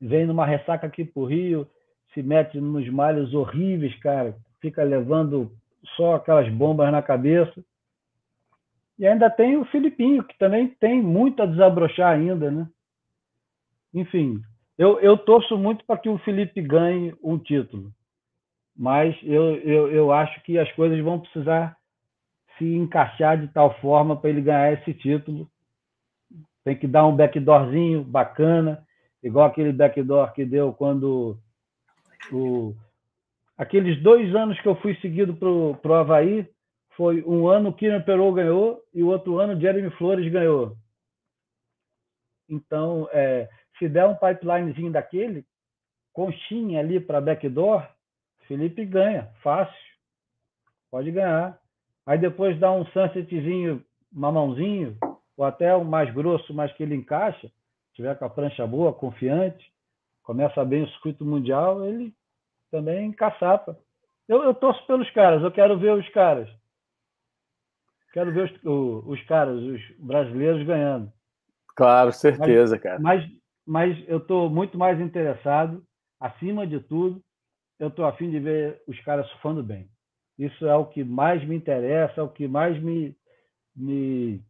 vem numa ressaca aqui pro Rio, se mete nos malhos horríveis, cara, fica levando só aquelas bombas na cabeça. E ainda tem o Filipinho, que também tem muito a desabrochar ainda, né? Enfim, eu, eu torço muito para que o Felipe ganhe um título, mas eu, eu, eu acho que as coisas vão precisar se encaixar de tal forma para ele ganhar esse título. Tem que dar um backdoorzinho bacana, igual aquele backdoor que deu quando o, aqueles dois anos que eu fui seguido para o Havaí, foi um ano que o Perot ganhou e o outro ano Jeremy Flores ganhou. Então, é, se der um pipelinezinho daquele, conchinha ali para backdoor, Felipe ganha, fácil. Pode ganhar. Aí depois dá um sunsetzinho, mamãozinho, ou até o mais grosso, mas que ele encaixa, tiver com a prancha boa, confiante, começa bem o circuito mundial, ele também caçapa. Eu, eu torço pelos caras, eu quero ver os caras. Quero ver os, os, os caras, os brasileiros ganhando. Claro, certeza, mas, cara. Mas mas eu estou muito mais interessado, acima de tudo, eu estou afim de ver os caras surfando bem. Isso é o que mais me interessa, é o que mais me, me,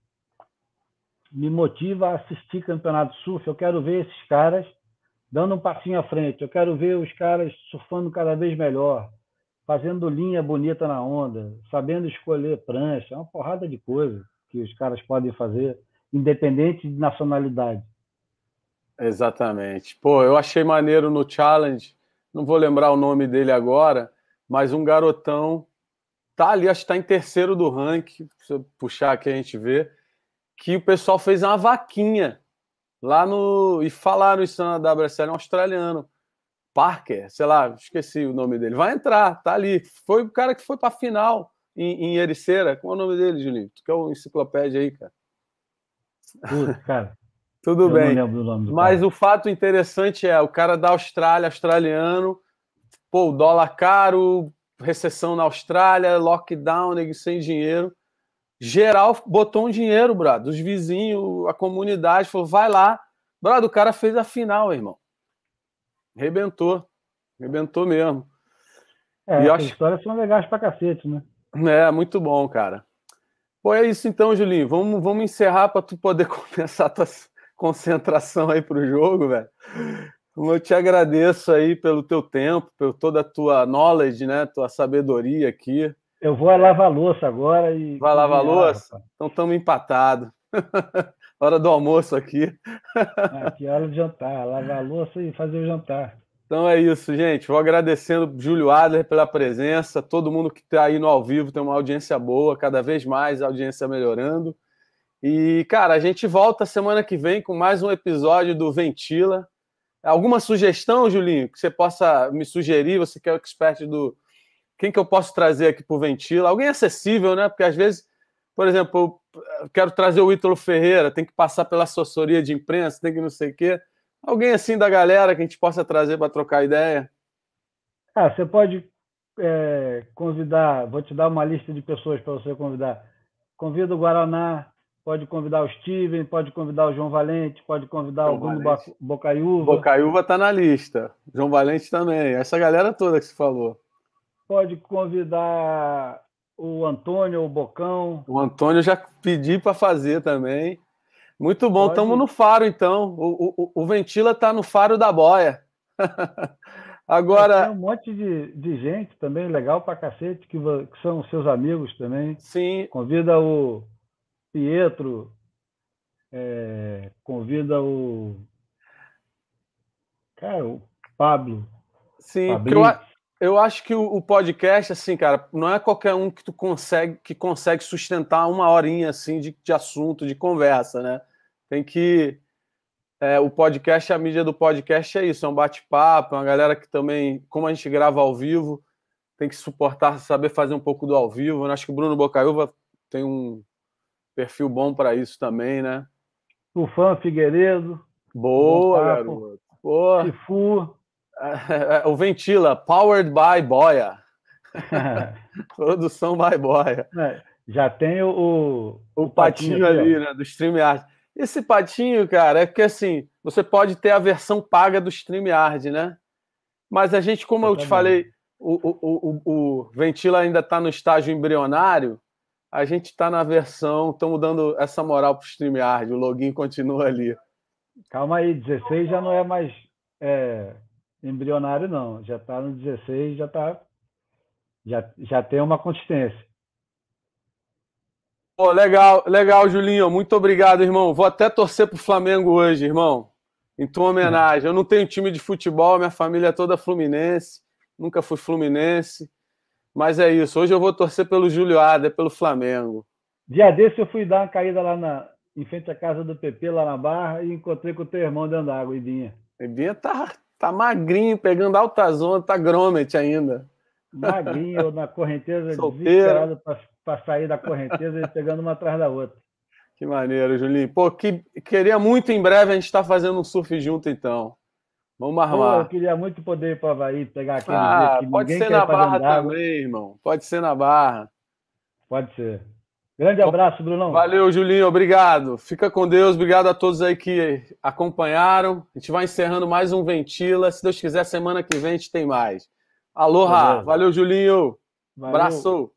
me motiva a assistir campeonato surf. Eu quero ver esses caras dando um passinho à frente. Eu quero ver os caras surfando cada vez melhor, fazendo linha bonita na onda, sabendo escolher prancha. É uma porrada de coisa que os caras podem fazer, independente de nacionalidade. Exatamente. Pô, eu achei maneiro no challenge, não vou lembrar o nome dele agora, mas um garotão tá ali, acho que tá em terceiro do ranking, se eu puxar aqui a gente vê, que o pessoal fez uma vaquinha lá no e falaram isso na WSL, um australiano. Parker, sei lá, esqueci o nome dele. Vai entrar, tá ali. Foi o cara que foi para final em, em Ericeira. Qual é o nome dele, Julinho? Tu que é o enciclopédia aí, cara? Putz, cara. (laughs) Tudo Eu bem. Mas cara. o fato interessante é o cara da Austrália, australiano, pô, dólar caro, recessão na Austrália, lockdown, nego sem dinheiro. Geral botou um dinheiro, brado. Os vizinhos, a comunidade falou: vai lá. Brado, o cara fez a final, irmão. Rebentou. Rebentou mesmo. É, e acho... histórias são legais pra cacete, né? É, muito bom, cara. Pô, é isso então, Julinho. Vamos, vamos encerrar para tu poder (laughs) começar tuas, concentração aí para o jogo, velho. Eu te agradeço aí pelo teu tempo, por toda a tua knowledge, né? Tua sabedoria aqui. Eu vou lavar louça agora e. Vai lavar louça? Então estamos empatados. (laughs) hora do almoço aqui. aqui é hora de jantar, lavar a louça e fazer o jantar. Então é isso, gente. Vou agradecendo Júlio Adler pela presença, todo mundo que está aí no ao vivo tem uma audiência boa, cada vez mais a audiência melhorando. E, cara, a gente volta semana que vem com mais um episódio do Ventila. Alguma sugestão, Julinho, que você possa me sugerir? Você que é o expert do. Quem que eu posso trazer aqui para o Ventila? Alguém acessível, né? Porque às vezes, por exemplo, eu quero trazer o Ítalo Ferreira, tem que passar pela assessoria de imprensa, tem que não sei o quê. Alguém assim da galera que a gente possa trazer para trocar ideia? Ah, você pode é, convidar, vou te dar uma lista de pessoas para você convidar. Convida o Guaraná, pode convidar o Steven, pode convidar o João Valente, pode convidar João o Bruno Valente. Bocaiúva. Bocaiúva está na lista. João Valente também. Essa galera toda que você falou. Pode convidar o Antônio, o Bocão. O Antônio já pedi para fazer também. Muito bom, estamos no faro então. O, o, o Ventila está no faro da boia. (laughs) Agora. Tem um monte de, de gente também, legal para cacete, que, que são seus amigos também. Sim. Convida o Pietro, é, convida o. Cara, o Pablo. Sim, eu, eu acho que o, o, podcast, assim, cara, não é qualquer um que tu consegue que consegue sustentar uma horinha assim de, de assunto, de conversa, né? Tem que. É, o podcast, a mídia do podcast é isso, é um bate-papo, é uma galera que também, como a gente grava ao vivo, tem que suportar, saber fazer um pouco do ao vivo. Eu acho que o Bruno Bocaiúva tem um, Perfil bom para isso também, né? Tufan Figueiredo. Boa, garoto. Boa. Tifu. (laughs) o Ventila, Powered by Boia. (laughs) Produção by Boia. É, já tem o, o, o patinho, patinho ali, né? Do StreamYard. Esse patinho, cara, é porque assim, você pode ter a versão paga do StreamYard, né? Mas a gente, como eu, eu te falei, o, o, o, o Ventila ainda está no estágio embrionário, a gente está na versão, estamos dando essa moral para o StreamYard, o login continua ali. Calma aí, 16 já não é mais é, embrionário, não. Já está no 16, já tá, já, já tem uma consistência. Pô, legal, legal, Julinho. Muito obrigado, irmão. Vou até torcer para o Flamengo hoje, irmão. Em tua homenagem. Eu não tenho time de futebol, minha família é toda fluminense. Nunca fui fluminense. Mas é isso. Hoje eu vou torcer pelo Júlio Ada, pelo Flamengo. Dia desse eu fui dar uma caída lá na, em frente à casa do PP, lá na Barra, e encontrei com o teu irmão dentro d'água, Ibinha. Ibinha tá, tá magrinho, pegando alta zona, tá grommet ainda. Magrinho, na correnteza, desesperado para sair da correnteza e pegando uma atrás da outra. Que maneiro, Julinho. Pô, que, queria muito em breve a gente estar tá fazendo um surf junto, então. Vamos armar. Pô, eu queria muito poder ir para o Havaí, pegar aquele ah, que Pode ser na Barra também, irmão. Pode ser na Barra. Pode ser. Grande abraço, Brunão. Valeu, Julinho. Obrigado. Fica com Deus. Obrigado a todos aí que acompanharam. A gente vai encerrando mais um Ventila. Se Deus quiser, semana que vem a gente tem mais. Aloha. Valeu, Valeu Julinho. Valeu. Abraço.